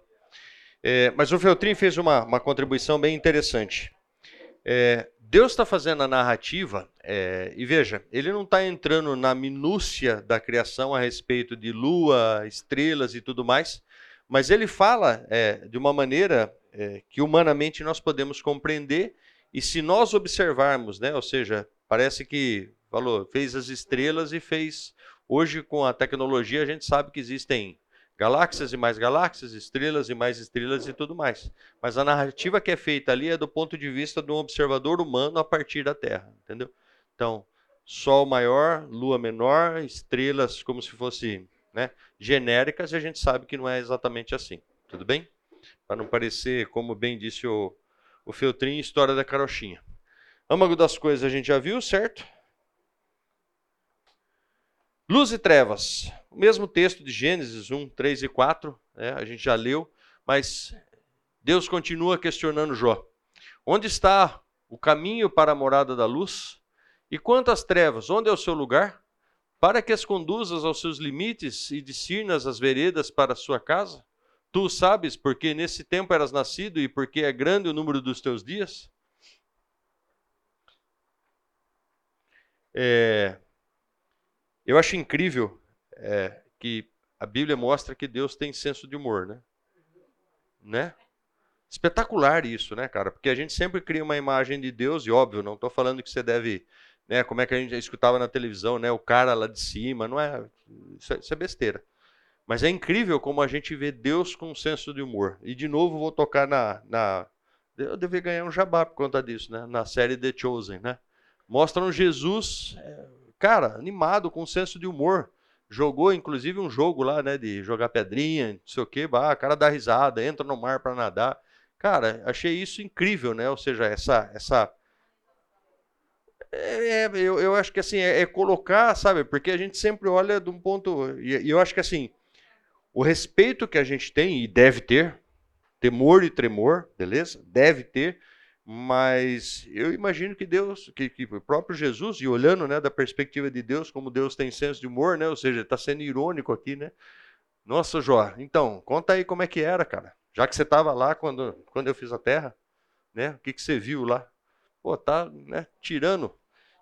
É, mas o Feltrin fez uma, uma contribuição bem interessante. É, Deus está fazendo a narrativa, é, e veja, ele não está entrando na minúcia da criação a respeito de lua, estrelas e tudo mais, mas ele fala é, de uma maneira é, que humanamente nós podemos compreender, e se nós observarmos, né, ou seja, parece que falou, fez as estrelas e fez. Hoje, com a tecnologia, a gente sabe que existem galáxias e mais galáxias, estrelas e mais estrelas e tudo mais. Mas a narrativa que é feita ali é do ponto de vista de um observador humano a partir da Terra, entendeu? Então, Sol maior, Lua menor, estrelas como se fosse né, genéricas, e a gente sabe que não é exatamente assim. Tudo bem? Para não parecer, como bem disse o, o Feltrin, história da carochinha. Âmago das coisas a gente já viu, certo? Luz e trevas. O mesmo texto de Gênesis 1, 3 e 4, né, a gente já leu, mas Deus continua questionando Jó. Onde está o caminho para a morada da luz? E quanto às trevas, onde é o seu lugar? Para que as conduzas aos seus limites e discernas as veredas para a sua casa? Tu sabes porque nesse tempo eras nascido e porque é grande o número dos teus dias? É, eu acho incrível é, que a Bíblia mostra que Deus tem senso de humor, né? Né? Espetacular isso, né, cara? Porque a gente sempre cria uma imagem de Deus, e óbvio, não estou falando que você deve, né, como é que a gente escutava na televisão, né, o cara lá de cima, não é, isso é, isso é besteira. Mas é incrível como a gente vê Deus com um senso de humor. E de novo vou tocar na, na eu devia ganhar um jabá por conta disso, né, na série The Chosen, né? Mostram Jesus, cara, animado, com um senso de humor jogou inclusive um jogo lá, né, de jogar pedrinha, não sei o quê, bah, cara dá risada, entra no mar para nadar. Cara, achei isso incrível, né? Ou seja, essa. essa é, eu, eu acho que assim, é, é, colocar, sabe? Porque a gente sempre olha de um ponto. E, e eu acho que assim, o respeito que a gente tem, e deve ter, temor e tremor, beleza? Deve ter, mas eu imagino que Deus, que, que, o próprio Jesus, e olhando né, da perspectiva de Deus, como Deus tem senso de humor, né? Ou seja, está sendo irônico aqui, né? Nossa, Jó, então, conta aí como é que era, cara. Já que você estava lá quando, quando eu fiz a terra, né? O que, que você viu lá? Pô, tá né, tirando.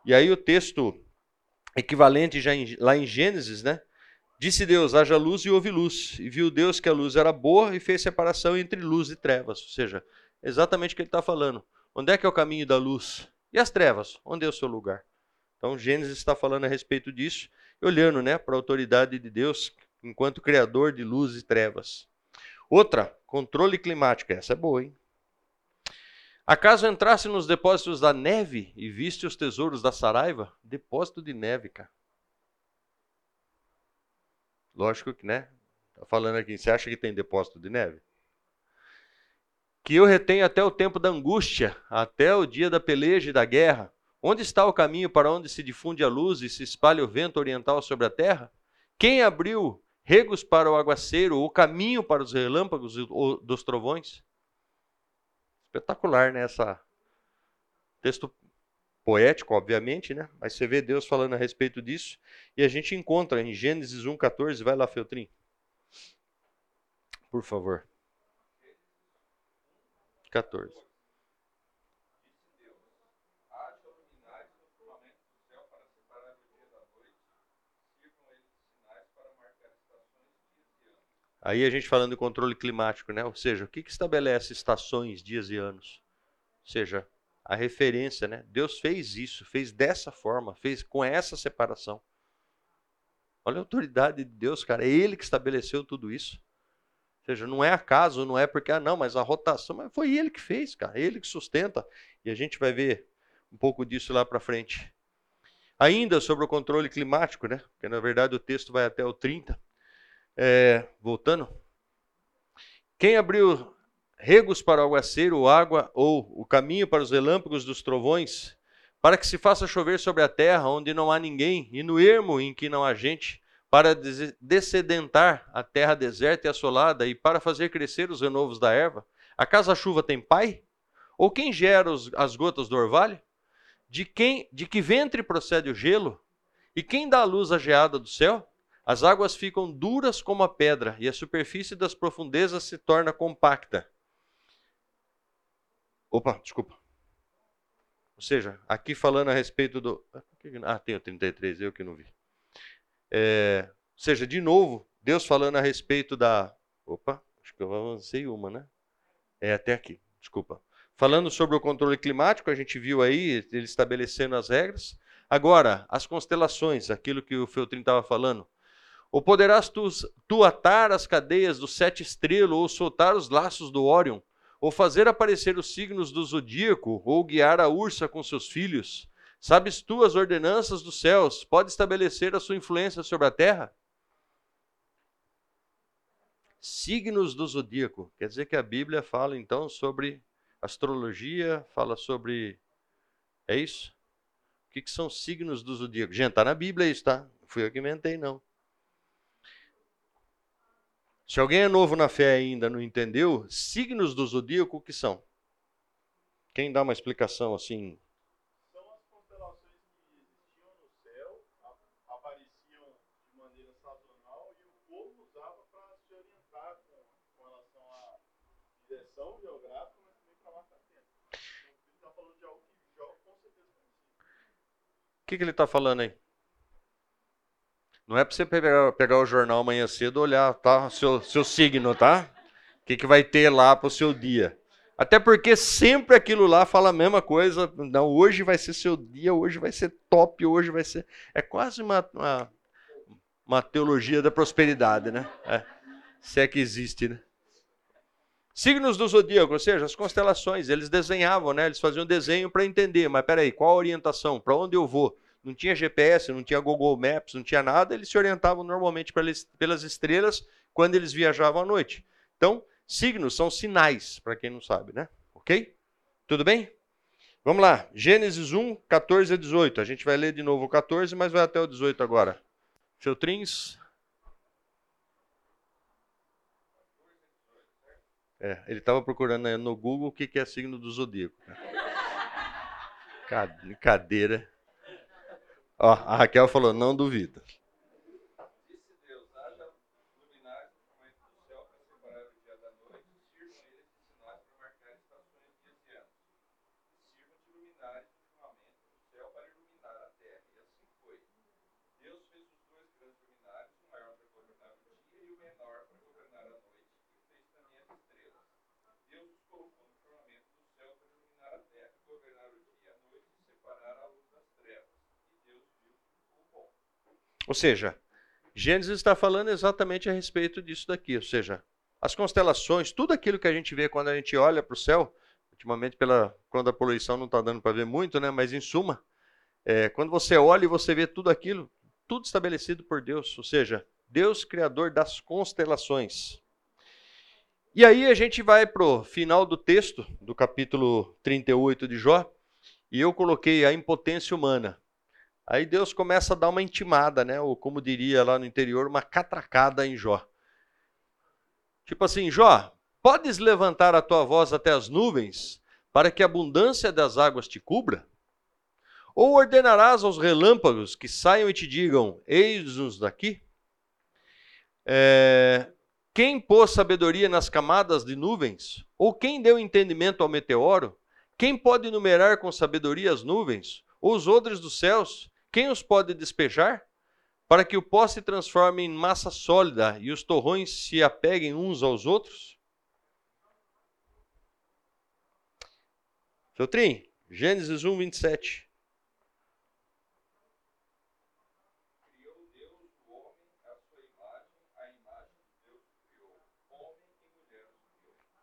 E aí o texto equivalente já em, lá em Gênesis, né? Disse Deus: haja luz e houve luz. E viu Deus que a luz era boa e fez separação entre luz e trevas. Ou seja, exatamente o que ele está falando. Onde é que é o caminho da luz? E as trevas? Onde é o seu lugar? Então Gênesis está falando a respeito disso, olhando né, para a autoridade de Deus enquanto criador de luz e trevas. Outra, controle climático. Essa é boa, hein? Acaso entrasse nos depósitos da neve e viste os tesouros da Saraiva? Depósito de neve, cara. Lógico que, né? Tá falando aqui, você acha que tem depósito de neve? Que eu retenho até o tempo da angústia, até o dia da peleja e da guerra. Onde está o caminho para onde se difunde a luz e se espalha o vento oriental sobre a terra? Quem abriu regos para o aguaceiro, o caminho para os relâmpagos dos trovões. Espetacular, né? Essa texto poético, obviamente, né? Mas você vê Deus falando a respeito disso e a gente encontra em Gênesis 1:14, vai lá, Feltrin. Por favor. 14. Aí a gente falando de controle climático, né? Ou seja, o que, que estabelece estações, dias e anos? Ou seja, a referência, né? Deus fez isso, fez dessa forma, fez com essa separação. Olha a autoridade de Deus, cara. É Ele que estabeleceu tudo isso. Seja, não é acaso, não é porque, ah, não, mas a rotação, mas foi Ele que fez, cara. Ele que sustenta. E a gente vai ver um pouco disso lá para frente. Ainda sobre o controle climático, né? Porque na verdade o texto vai até o 30. É, voltando. Quem abriu regos para o aguaceiro, água ou o caminho para os relâmpagos dos trovões, para que se faça chover sobre a terra onde não há ninguém, e no ermo em que não há gente, para descedentar a terra deserta e assolada, e para fazer crescer os renovos da erva? A chuva tem pai? Ou quem gera os, as gotas do orvalho? De quem, de que ventre procede o gelo? E quem dá a luz à geada do céu? As águas ficam duras como a pedra e a superfície das profundezas se torna compacta. Opa, desculpa. Ou seja, aqui falando a respeito do. Ah, tem o 33, eu que não vi. É, ou seja, de novo, Deus falando a respeito da. Opa, acho que eu avancei uma, né? É até aqui, desculpa. Falando sobre o controle climático, a gente viu aí ele estabelecendo as regras. Agora, as constelações, aquilo que o Feltrin estava falando. Ou poderás tu, tu atar as cadeias do sete estrelo, ou soltar os laços do Órion, ou fazer aparecer os signos do zodíaco, ou guiar a ursa com seus filhos? Sabes tu as ordenanças dos céus? Pode estabelecer a sua influência sobre a terra? Signos do zodíaco. Quer dizer que a Bíblia fala então sobre astrologia, fala sobre. É isso? O que, que são signos do zodíaco? Gente, está na Bíblia isso, tá? Não fui eu que inventei, não. Se alguém é novo na fé ainda não entendeu, signos do zodíaco o que são? Quem dá uma explicação assim? São as constelações que existiam no céu, apareciam de maneira sazonal e o povo usava para se orientar com, com, relação à direção geográfica, mas também para marcar tempo. Então, ele está falando de algo que que ele está falando aí? Não é para você pegar, pegar, o jornal amanhã cedo e olhar, tá? Seu, seu signo, tá? O que, que vai ter lá para o seu dia. Até porque sempre aquilo lá fala a mesma coisa. Não, hoje vai ser seu dia, hoje vai ser top, hoje vai ser. É quase uma, uma, uma teologia da prosperidade, né? É. Se é que existe, né? Signos do zodíaco, ou seja, as constelações, eles desenhavam, né? Eles faziam desenho para entender, mas peraí, qual a orientação? Para onde eu vou? Não tinha GPS, não tinha Google Maps, não tinha nada, eles se orientavam normalmente pelas estrelas quando eles viajavam à noite. Então, signos são sinais, para quem não sabe, né? Ok? Tudo bem? Vamos lá, Gênesis 1, 14 a 18. A gente vai ler de novo o 14, mas vai até o 18 agora. Feltrins, É, ele estava procurando né, no Google o que, que é signo do zodíaco. Cadeira. Ó, a Raquel falou, não duvida. Ou seja, Gênesis está falando exatamente a respeito disso daqui. Ou seja, as constelações, tudo aquilo que a gente vê quando a gente olha para o céu, ultimamente pela quando a poluição não está dando para ver muito, né? Mas em suma, é, quando você olha e você vê tudo aquilo, tudo estabelecido por Deus, ou seja, Deus criador das constelações. E aí a gente vai para o final do texto, do capítulo 38 de Jó, e eu coloquei a impotência humana. Aí Deus começa a dar uma intimada, né? Ou como diria lá no interior, uma catracada em Jó. Tipo assim, Jó, podes levantar a tua voz até as nuvens, para que a abundância das águas te cubra? Ou ordenarás aos relâmpagos que saiam e te digam: Eis-nos daqui? É... Quem pôs sabedoria nas camadas de nuvens? Ou quem deu entendimento ao meteoro? Quem pode numerar com sabedoria as nuvens? Ou os odres dos céus? Quem os pode despejar? Para que o pó se transforme em massa sólida e os torrões se apeguem uns aos outros? Feltrin, Gênesis 1, 27.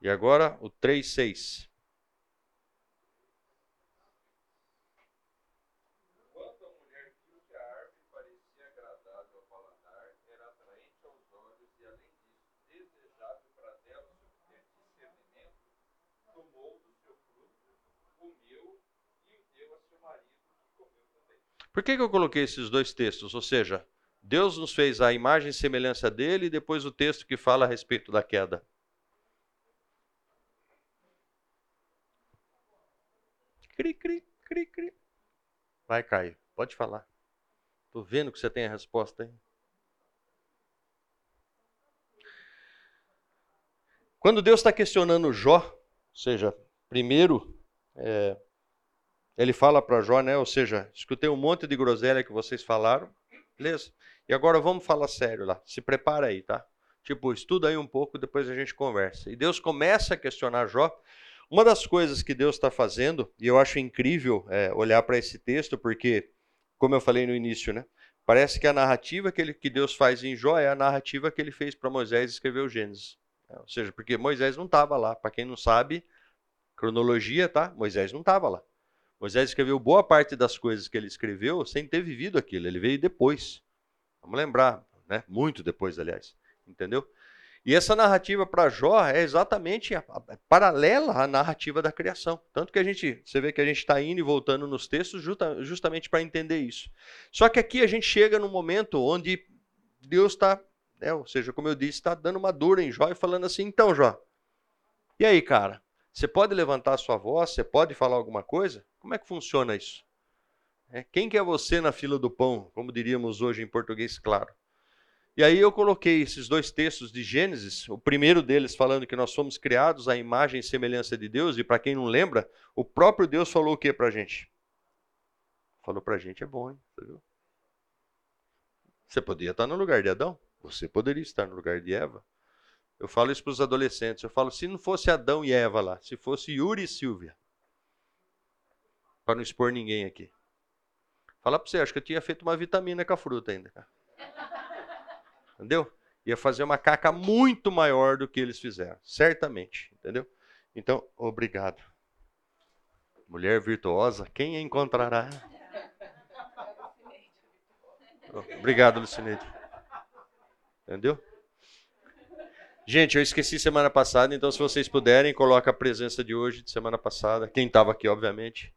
E agora o 3, Por que, que eu coloquei esses dois textos? Ou seja, Deus nos fez a imagem e semelhança dele e depois o texto que fala a respeito da queda. Cri, cri, cri, cri. Vai, Caio, pode falar. Estou vendo que você tem a resposta aí. Quando Deus está questionando Jó, ou seja, primeiro é, ele fala para Jó, né? Ou seja, escutei um monte de groselha que vocês falaram, beleza? E agora vamos falar sério lá. Se prepara aí, tá? Tipo, estuda aí um pouco, depois a gente conversa. E Deus começa a questionar Jó. Uma das coisas que Deus está fazendo, e eu acho incrível é, olhar para esse texto, porque, como eu falei no início, né? Parece que a narrativa que, ele, que Deus faz em Jó é a narrativa que ele fez para Moisés escrever o Gênesis. É, ou seja, porque Moisés não estava lá. Para quem não sabe, cronologia, tá? Moisés não estava lá. Moisés escreveu boa parte das coisas que ele escreveu sem ter vivido aquilo. Ele veio depois. Vamos lembrar, né? Muito depois, aliás. Entendeu? E essa narrativa para Jó é exatamente a, a, a, paralela à narrativa da criação. Tanto que a gente, você vê que a gente está indo e voltando nos textos justa, justamente para entender isso. Só que aqui a gente chega num momento onde Deus está, né, ou seja, como eu disse, está dando uma dura em Jó e falando assim: então, Jó, e aí, cara? Você pode levantar a sua voz? Você pode falar alguma coisa? Como é que funciona isso? É, quem que é você na fila do pão, como diríamos hoje em português claro? E aí eu coloquei esses dois textos de Gênesis, o primeiro deles falando que nós fomos criados à imagem e semelhança de Deus, e para quem não lembra, o próprio Deus falou o que para a gente? Falou para a gente, é bom, hein? Você podia estar no lugar de Adão. Você poderia estar no lugar de Eva. Eu falo isso para os adolescentes. Eu falo, se não fosse Adão e Eva lá, se fosse Yuri e Silvia, para não expor ninguém aqui. Fala para você, acho que eu tinha feito uma vitamina com a fruta ainda. Entendeu? Ia fazer uma caca muito maior do que eles fizeram, certamente. Entendeu? Então, obrigado. Mulher virtuosa, quem a encontrará? Obrigado, Lucineide. Entendeu? Gente, eu esqueci semana passada, então se vocês puderem, coloca a presença de hoje, de semana passada. Quem estava aqui, obviamente.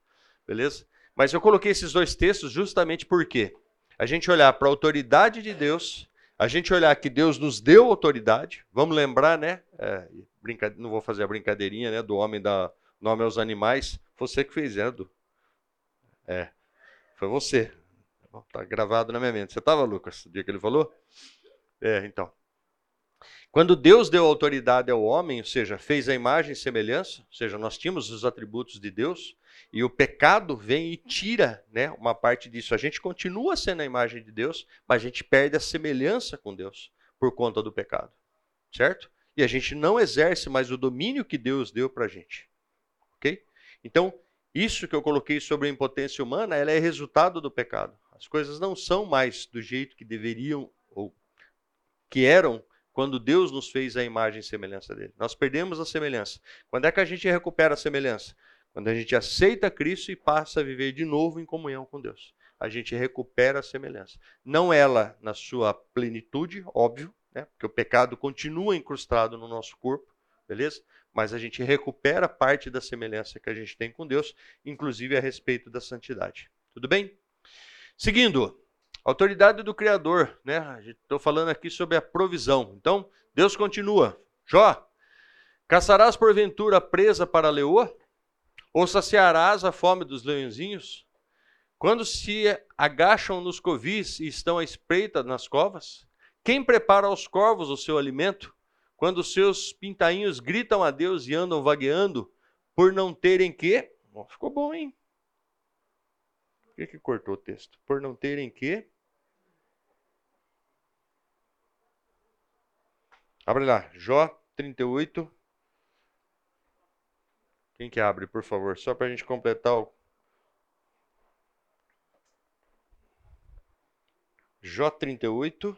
Beleza? Mas eu coloquei esses dois textos justamente porque a gente olhar para a autoridade de Deus, a gente olhar que Deus nos deu autoridade. Vamos lembrar, né? É, brinca... Não vou fazer a brincadeirinha, né? Do homem da nome aos animais. Você que fez, né? É. Foi você. Tá gravado na minha mente. Você estava, Lucas, o dia que ele falou? É, então. Quando Deus deu autoridade ao homem, ou seja, fez a imagem e semelhança, ou seja, nós tínhamos os atributos de Deus, e o pecado vem e tira né, uma parte disso. A gente continua sendo a imagem de Deus, mas a gente perde a semelhança com Deus por conta do pecado. Certo? E a gente não exerce mais o domínio que Deus deu para a gente. Ok? Então, isso que eu coloquei sobre a impotência humana, ela é resultado do pecado. As coisas não são mais do jeito que deveriam ou que eram quando Deus nos fez a imagem e semelhança dele. Nós perdemos a semelhança. Quando é que a gente recupera a semelhança? Quando a gente aceita Cristo e passa a viver de novo em comunhão com Deus. A gente recupera a semelhança. Não ela na sua plenitude, óbvio, né? porque o pecado continua incrustado no nosso corpo, beleza? Mas a gente recupera parte da semelhança que a gente tem com Deus, inclusive a respeito da santidade. Tudo bem? Seguindo, autoridade do Criador, né? Estou falando aqui sobre a provisão. Então, Deus continua. Jó, caçarás porventura presa para a leoa? Ou saciarás a fome dos leõezinhos? Quando se agacham nos covis e estão à espreita nas covas? Quem prepara aos corvos o seu alimento? Quando seus pintainhos gritam a Deus e andam vagueando por não terem que? Oh, ficou bom, hein? Por que, que cortou o texto? Por não terem que? Abre lá, Jó 38. Quem que abre, por favor? Só para a gente completar o. Jó 38.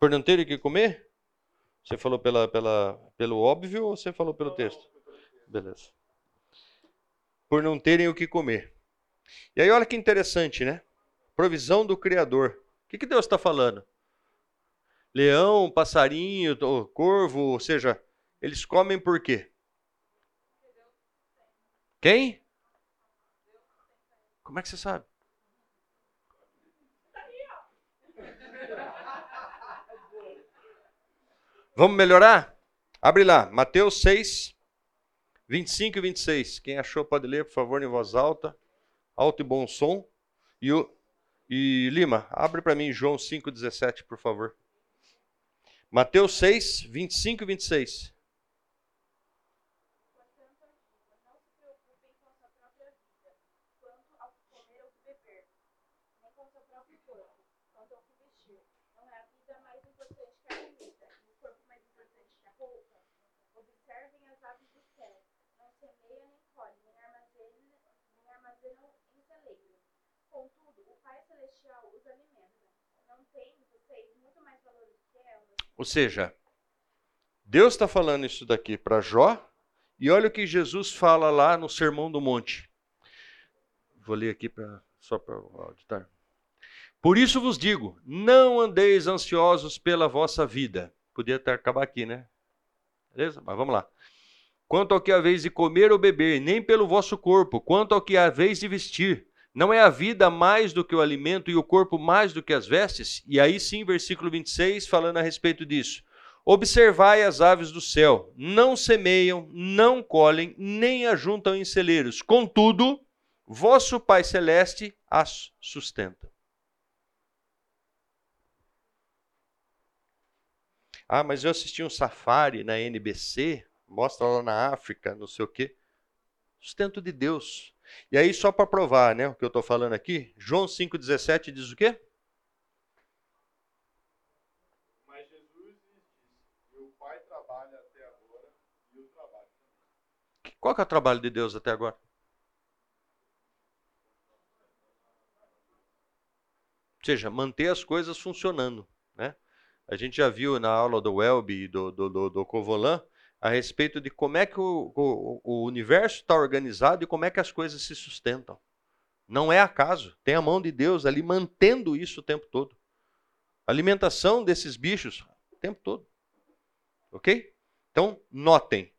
Por não ter o que comer? Você falou pela, pela, pelo óbvio ou você falou pelo texto? Beleza. Por não terem o que comer. E aí, olha que interessante, né? Provisão do Criador. O que, que Deus está falando? Leão, passarinho, corvo, ou seja, eles comem por quê? Quem? Como é que você sabe? Vamos melhorar? Abre lá, Mateus 6, 25 e 26. Quem achou pode ler, por favor, em voz alta, alto e bom som. E, o, e Lima, abre para mim João 5, 17, por favor. Mateus 6, 25 e 26. Ou seja, Deus está falando isso daqui para Jó, e olha o que Jesus fala lá no Sermão do Monte. Vou ler aqui pra, só para auditar. Por isso vos digo: não andeis ansiosos pela vossa vida. Podia até acabar aqui, né? Beleza? Mas vamos lá. Quanto ao que haveis de comer ou beber, nem pelo vosso corpo, quanto ao que haveis de vestir. Não é a vida mais do que o alimento e o corpo mais do que as vestes? E aí sim, versículo 26, falando a respeito disso. Observai as aves do céu, não semeiam, não colhem, nem ajuntam em celeiros. Contudo, vosso Pai Celeste as sustenta. Ah, mas eu assisti um safari na NBC, mostra lá na África, não sei o quê. Sustento de Deus. E aí, só para provar né, o que eu estou falando aqui, João 5,17 diz o quê? Mas Jesus Pai trabalha até agora e eu trabalho também. Qual que é o trabalho de Deus até agora? Ou seja, manter as coisas funcionando. Né? A gente já viu na aula do Welby e do, do, do, do Covolan a respeito de como é que o, o, o universo está organizado e como é que as coisas se sustentam. Não é acaso, tem a mão de Deus ali mantendo isso o tempo todo. Alimentação desses bichos o tempo todo. Ok? Então, notem,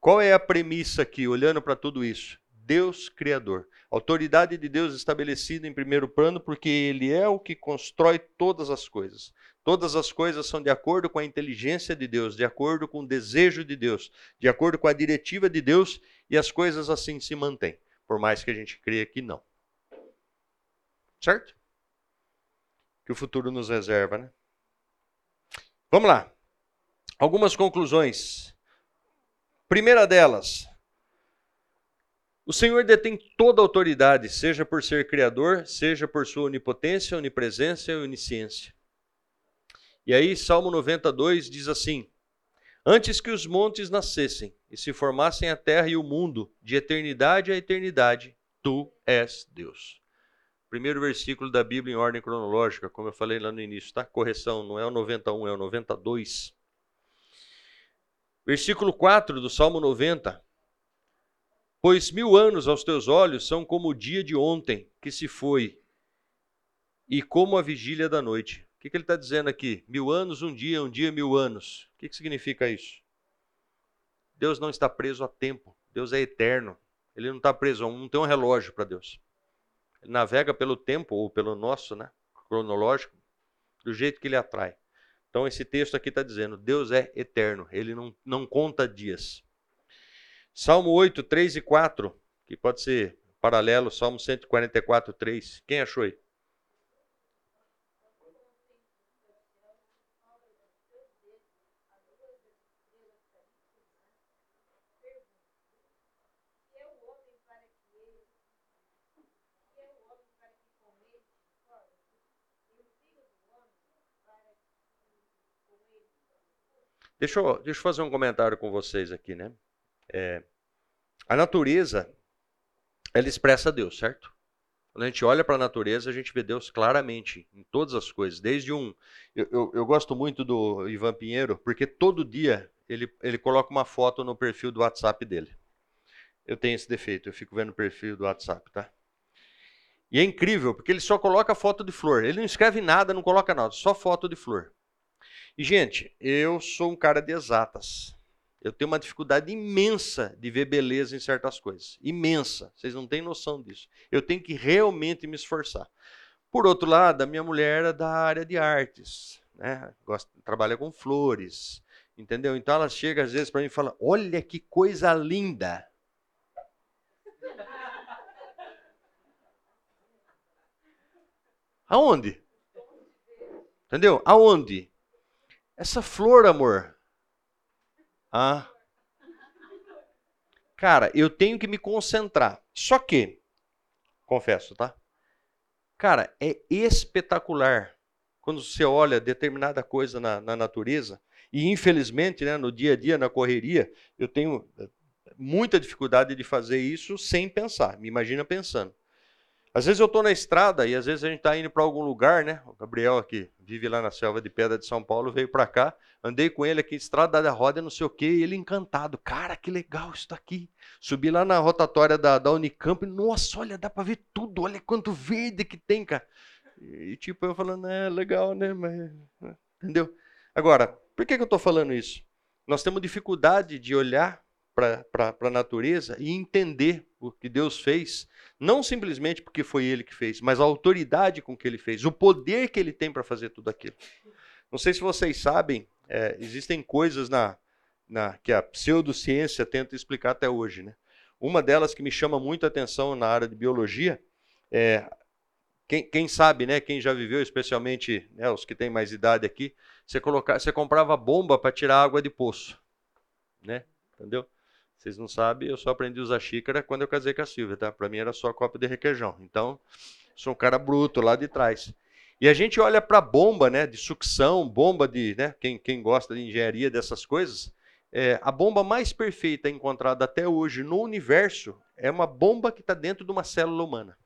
qual é a premissa aqui, olhando para tudo isso? Deus Criador. Autoridade de Deus estabelecida em primeiro plano, porque Ele é o que constrói todas as coisas. Todas as coisas são de acordo com a inteligência de Deus, de acordo com o desejo de Deus, de acordo com a diretiva de Deus, e as coisas assim se mantêm, por mais que a gente creia que não. Certo? Que o futuro nos reserva, né? Vamos lá. Algumas conclusões. Primeira delas, o Senhor detém toda a autoridade, seja por ser criador, seja por sua onipotência, onipresença e onisciência. E aí, Salmo 92 diz assim: Antes que os montes nascessem e se formassem a terra e o mundo, de eternidade a eternidade, tu és Deus. Primeiro versículo da Bíblia em ordem cronológica, como eu falei lá no início, tá? Correção, não é o 91, é o 92. Versículo 4 do Salmo 90. Pois mil anos aos teus olhos são como o dia de ontem que se foi, e como a vigília da noite. O que, que ele está dizendo aqui? Mil anos, um dia, um dia, mil anos. O que, que significa isso? Deus não está preso a tempo. Deus é eterno. Ele não está preso, não tem um relógio para Deus. Ele navega pelo tempo, ou pelo nosso, né? Cronológico, do jeito que ele atrai. Então, esse texto aqui está dizendo: Deus é eterno, ele não, não conta dias. Salmo 8, 3 e 4, que pode ser paralelo, Salmo 144, 3. Quem achou aí? Deixa eu, deixa eu fazer um comentário com vocês aqui, né? É, a natureza, ela expressa Deus, certo? Quando a gente olha para a natureza, a gente vê Deus claramente em todas as coisas. Desde um. Eu, eu, eu, gosto muito do Ivan Pinheiro, porque todo dia ele, ele coloca uma foto no perfil do WhatsApp dele. Eu tenho esse defeito, eu fico vendo o perfil do WhatsApp, tá? E é incrível, porque ele só coloca foto de flor. Ele não escreve nada, não coloca nada, só foto de flor. E, gente, eu sou um cara de exatas. Eu tenho uma dificuldade imensa de ver beleza em certas coisas. Imensa. Vocês não têm noção disso. Eu tenho que realmente me esforçar. Por outro lado, a minha mulher é da área de artes. Né? Gosta, trabalha com flores. Entendeu? Então ela chega às vezes para mim e fala: Olha que coisa linda. Aonde? Entendeu? Aonde? Essa flor, amor, ah. Cara, eu tenho que me concentrar. Só que, confesso, tá? Cara, é espetacular quando você olha determinada coisa na, na natureza. E infelizmente, né, no dia a dia, na correria, eu tenho muita dificuldade de fazer isso sem pensar. Me imagina pensando. Às vezes eu estou na estrada e às vezes a gente está indo para algum lugar, né? O Gabriel aqui vive lá na selva de pedra de São Paulo, veio para cá, andei com ele aqui, estrada da roda, não sei o quê, e ele encantado. Cara, que legal isso aqui. Subi lá na rotatória da, da Unicamp, nossa, olha, dá para ver tudo, olha quanto verde que tem, cara. E tipo, eu falando, é legal, né? Mas, entendeu? Agora, por que, que eu estou falando isso? Nós temos dificuldade de olhar para a natureza e entender o que Deus fez, não simplesmente porque foi Ele que fez, mas a autoridade com que Ele fez, o poder que Ele tem para fazer tudo aquilo. Não sei se vocês sabem, é, existem coisas na, na, que a pseudociência tenta explicar até hoje. Né? Uma delas que me chama muito a atenção na área de biologia é quem, quem, sabe, né, quem já viveu, especialmente né, os que têm mais idade aqui, você, colocar, você comprava bomba para tirar água de poço, né? Entendeu? Vocês não sabem, eu só aprendi a usar xícara quando eu casei com a Silvia, tá? Para mim era só copo de requeijão. Então, sou um cara bruto lá de trás. E a gente olha para bomba, né, de sucção, bomba de, né, quem, quem gosta de engenharia dessas coisas, é, a bomba mais perfeita encontrada até hoje no universo é uma bomba que está dentro de uma célula humana.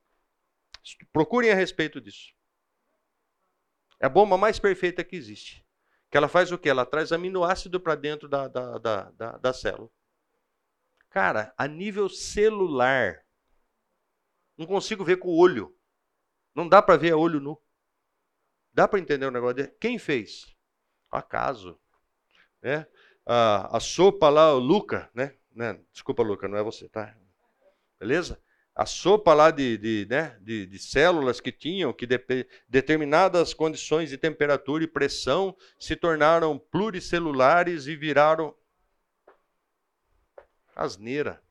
Procurem a respeito disso. É a bomba mais perfeita que existe. Que ela faz o quê? Ela traz aminoácido para dentro da, da, da, da, da célula. Cara, a nível celular, não consigo ver com o olho. Não dá para ver a olho nu. Dá para entender o negócio? Quem fez? Acaso. Né? A, a sopa lá, o Luca, né? né? Desculpa, Luca, não é você, tá? Beleza? A sopa lá de, de, né? de, de células que tinham, que de, determinadas condições de temperatura e pressão se tornaram pluricelulares e viraram asneira.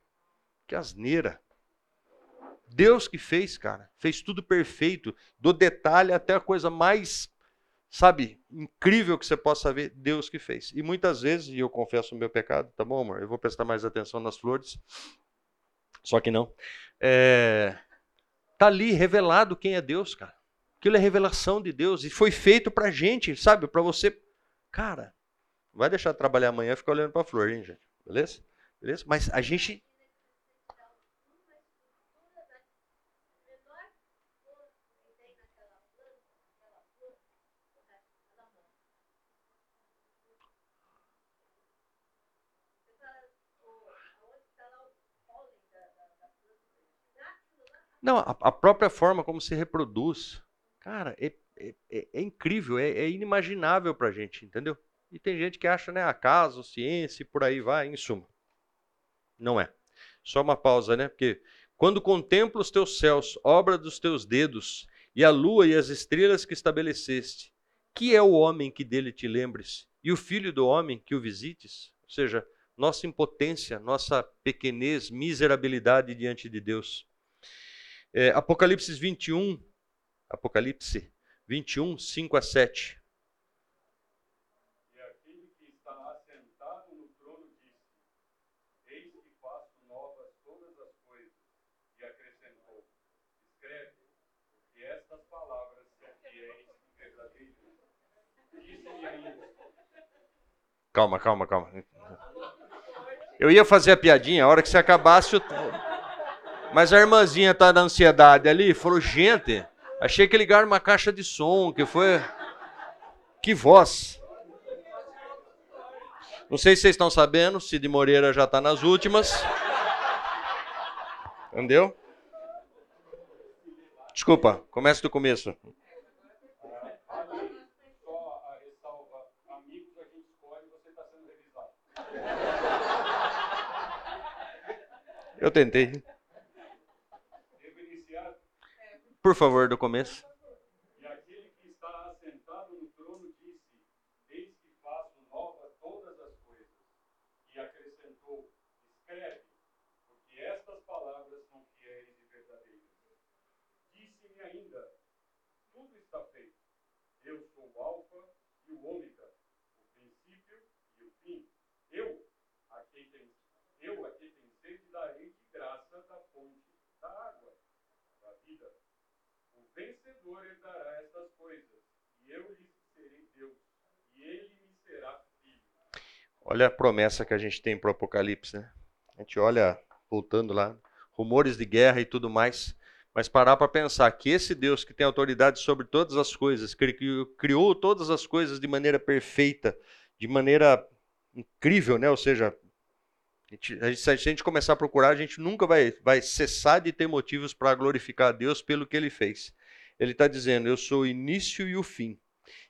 Que asneira. Deus que fez, cara. Fez tudo perfeito, do detalhe até a coisa mais, sabe, incrível que você possa ver, Deus que fez. E muitas vezes, e eu confesso o meu pecado, tá bom, amor? Eu vou prestar mais atenção nas flores. Só que não. É, tá ali revelado quem é Deus, cara. Aquilo é revelação de Deus e foi feito pra gente, sabe? Para você. Cara, vai deixar de trabalhar amanhã e ficar olhando pra flor, hein, gente? Beleza? Beleza? Mas a gente Não, a, a própria forma como se reproduz, cara, é, é, é, é incrível, é, é inimaginável para a gente, entendeu? E tem gente que acha, né, acaso, ciência e por aí vai, em suma. Não é. Só uma pausa, né? Porque quando contemplo os teus céus, obra dos teus dedos, e a lua e as estrelas que estabeleceste, que é o homem que dele te lembres, e o filho do homem que o visites? Ou seja, nossa impotência, nossa pequenez, miserabilidade diante de Deus. É, Apocalipse 21, Apocalipse 21, 5 a 7. E aquele que está assentado no trono disse: Eis que faço novas todas as coisas. E acrescentou: Escreve, porque estas palavras são fiéis e verdadeiras. Disse-me ainda. Calma, calma, calma. Eu ia fazer a piadinha a hora que você acabasse o. Mas a irmãzinha tá da ansiedade ali, falou: gente, achei que ligaram uma caixa de som, que foi. Que voz. Não sei se vocês estão sabendo, Cid Moreira já está nas últimas. Entendeu? Desculpa, comece do começo. Só a ressalva: amigos a gente escolhe, você está sendo revisado. Eu tentei. Devo iniciar? Por favor, do começo. E aquele que está assentado no trono disse: Eis que faço novas todas as coisas. E acrescentou: Escreve, porque estas palavras são fiéis e verdadeiras. Disse-me ainda: Tudo está feito. Eu sou o Alfa e o Ômega, o princípio e o fim. Eu, a quem tem, eu a quem tem sede, darei de graça da fonte da água, da vida. O vencedor herdará estas coisas, e eu lhe serei Deus, e ele me será filho. Olha a promessa que a gente tem para o Apocalipse, né? A gente olha, voltando lá, rumores de guerra e tudo mais, mas parar para pensar que esse Deus que tem autoridade sobre todas as coisas, que criou, todas as coisas de maneira perfeita, de maneira incrível, né? Ou seja, a gente- se a gente começar a procurar, a gente nunca vai, vai cessar de ter motivos para glorificar a Deus pelo que ele fez. Ele está dizendo: Eu sou o início e o fim.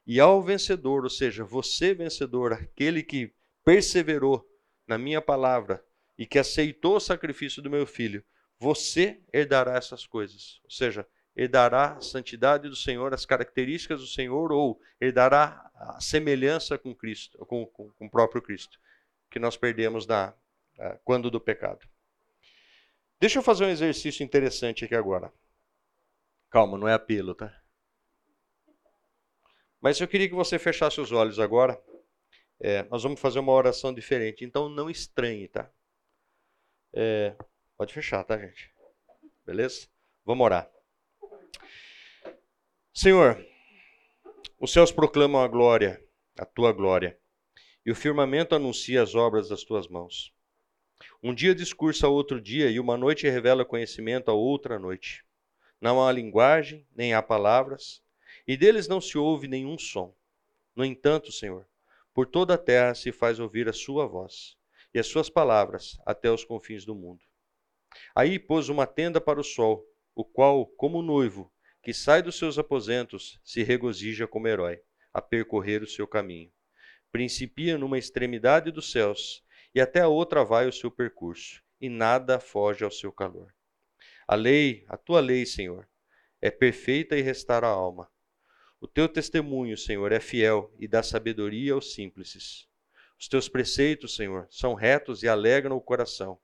E ao vencedor, ou seja, você vencedor, aquele que perseverou na minha palavra e que aceitou o sacrifício do meu filho, você herdará essas coisas. Ou seja, herdará a santidade do Senhor, as características do Senhor, ou herdará a semelhança com Cristo, com, com, com o próprio Cristo, que nós perdemos na, quando do pecado. Deixa eu fazer um exercício interessante aqui agora. Calma, não é apelo, tá? Mas eu queria que você fechasse os olhos agora. É, nós vamos fazer uma oração diferente, então não estranhe, tá? É, pode fechar, tá, gente? Beleza? Vamos orar. Senhor, os céus proclamam a glória, a tua glória, e o firmamento anuncia as obras das tuas mãos. Um dia discursa outro dia, e uma noite revela conhecimento a outra noite. Não há linguagem, nem há palavras, e deles não se ouve nenhum som. No entanto, Senhor, por toda a terra se faz ouvir a sua voz, e as suas palavras até os confins do mundo. Aí pôs uma tenda para o sol, o qual, como noivo, que sai dos seus aposentos, se regozija como herói, a percorrer o seu caminho. Principia numa extremidade dos céus, e até a outra vai o seu percurso, e nada foge ao seu calor. A lei, a tua lei, Senhor, é perfeita e restaura a alma. O teu testemunho, Senhor, é fiel e dá sabedoria aos simples. Os teus preceitos, Senhor, são retos e alegram o coração.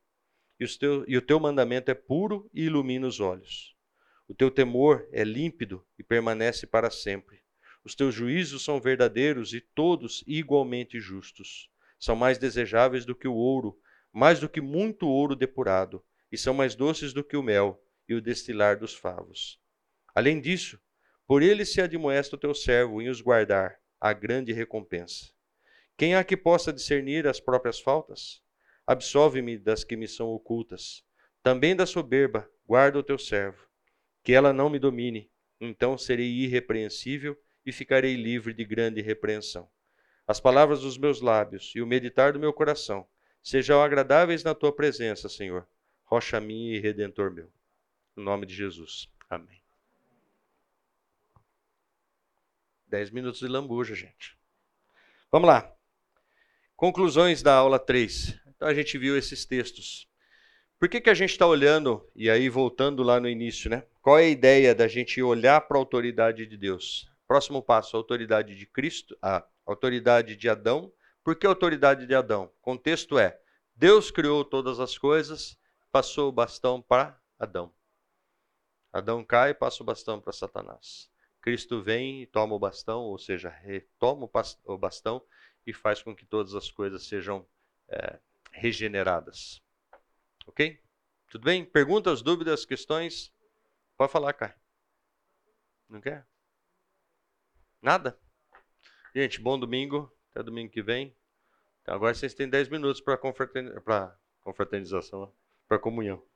E, e o teu mandamento é puro e ilumina os olhos. O teu temor é límpido e permanece para sempre. Os teus juízos são verdadeiros e todos igualmente justos. São mais desejáveis do que o ouro, mais do que muito ouro depurado, e são mais doces do que o mel e o destilar dos favos. Além disso, por ele se admoesta o teu servo em os guardar, a grande recompensa. Quem há que possa discernir as próprias faltas? Absolve-me das que me são ocultas. Também da soberba, guarda o teu servo. Que ela não me domine, então serei irrepreensível e ficarei livre de grande repreensão as palavras dos meus lábios e o meditar do meu coração sejam agradáveis na tua presença, Senhor, rocha minha e redentor meu. Em nome de Jesus. Amém. Dez minutos de lambuja, gente. Vamos lá. Conclusões da aula 3. Então a gente viu esses textos. Por que, que a gente está olhando, e aí voltando lá no início, né? Qual é a ideia da gente olhar para a autoridade de Deus? Próximo passo, a autoridade de Cristo, a autoridade de Adão. Por que a autoridade de Adão? Contexto é: Deus criou todas as coisas, passou o bastão para Adão. Adão cai e passa o bastão para Satanás. Cristo vem e toma o bastão, ou seja, retoma o bastão e faz com que todas as coisas sejam é, regeneradas. Ok? Tudo bem? Perguntas, dúvidas, questões? Pode falar, Kai. Não quer? Nada? Gente, bom domingo. Até domingo que vem. Então, agora vocês têm 10 minutos para confraternização, para comunhão.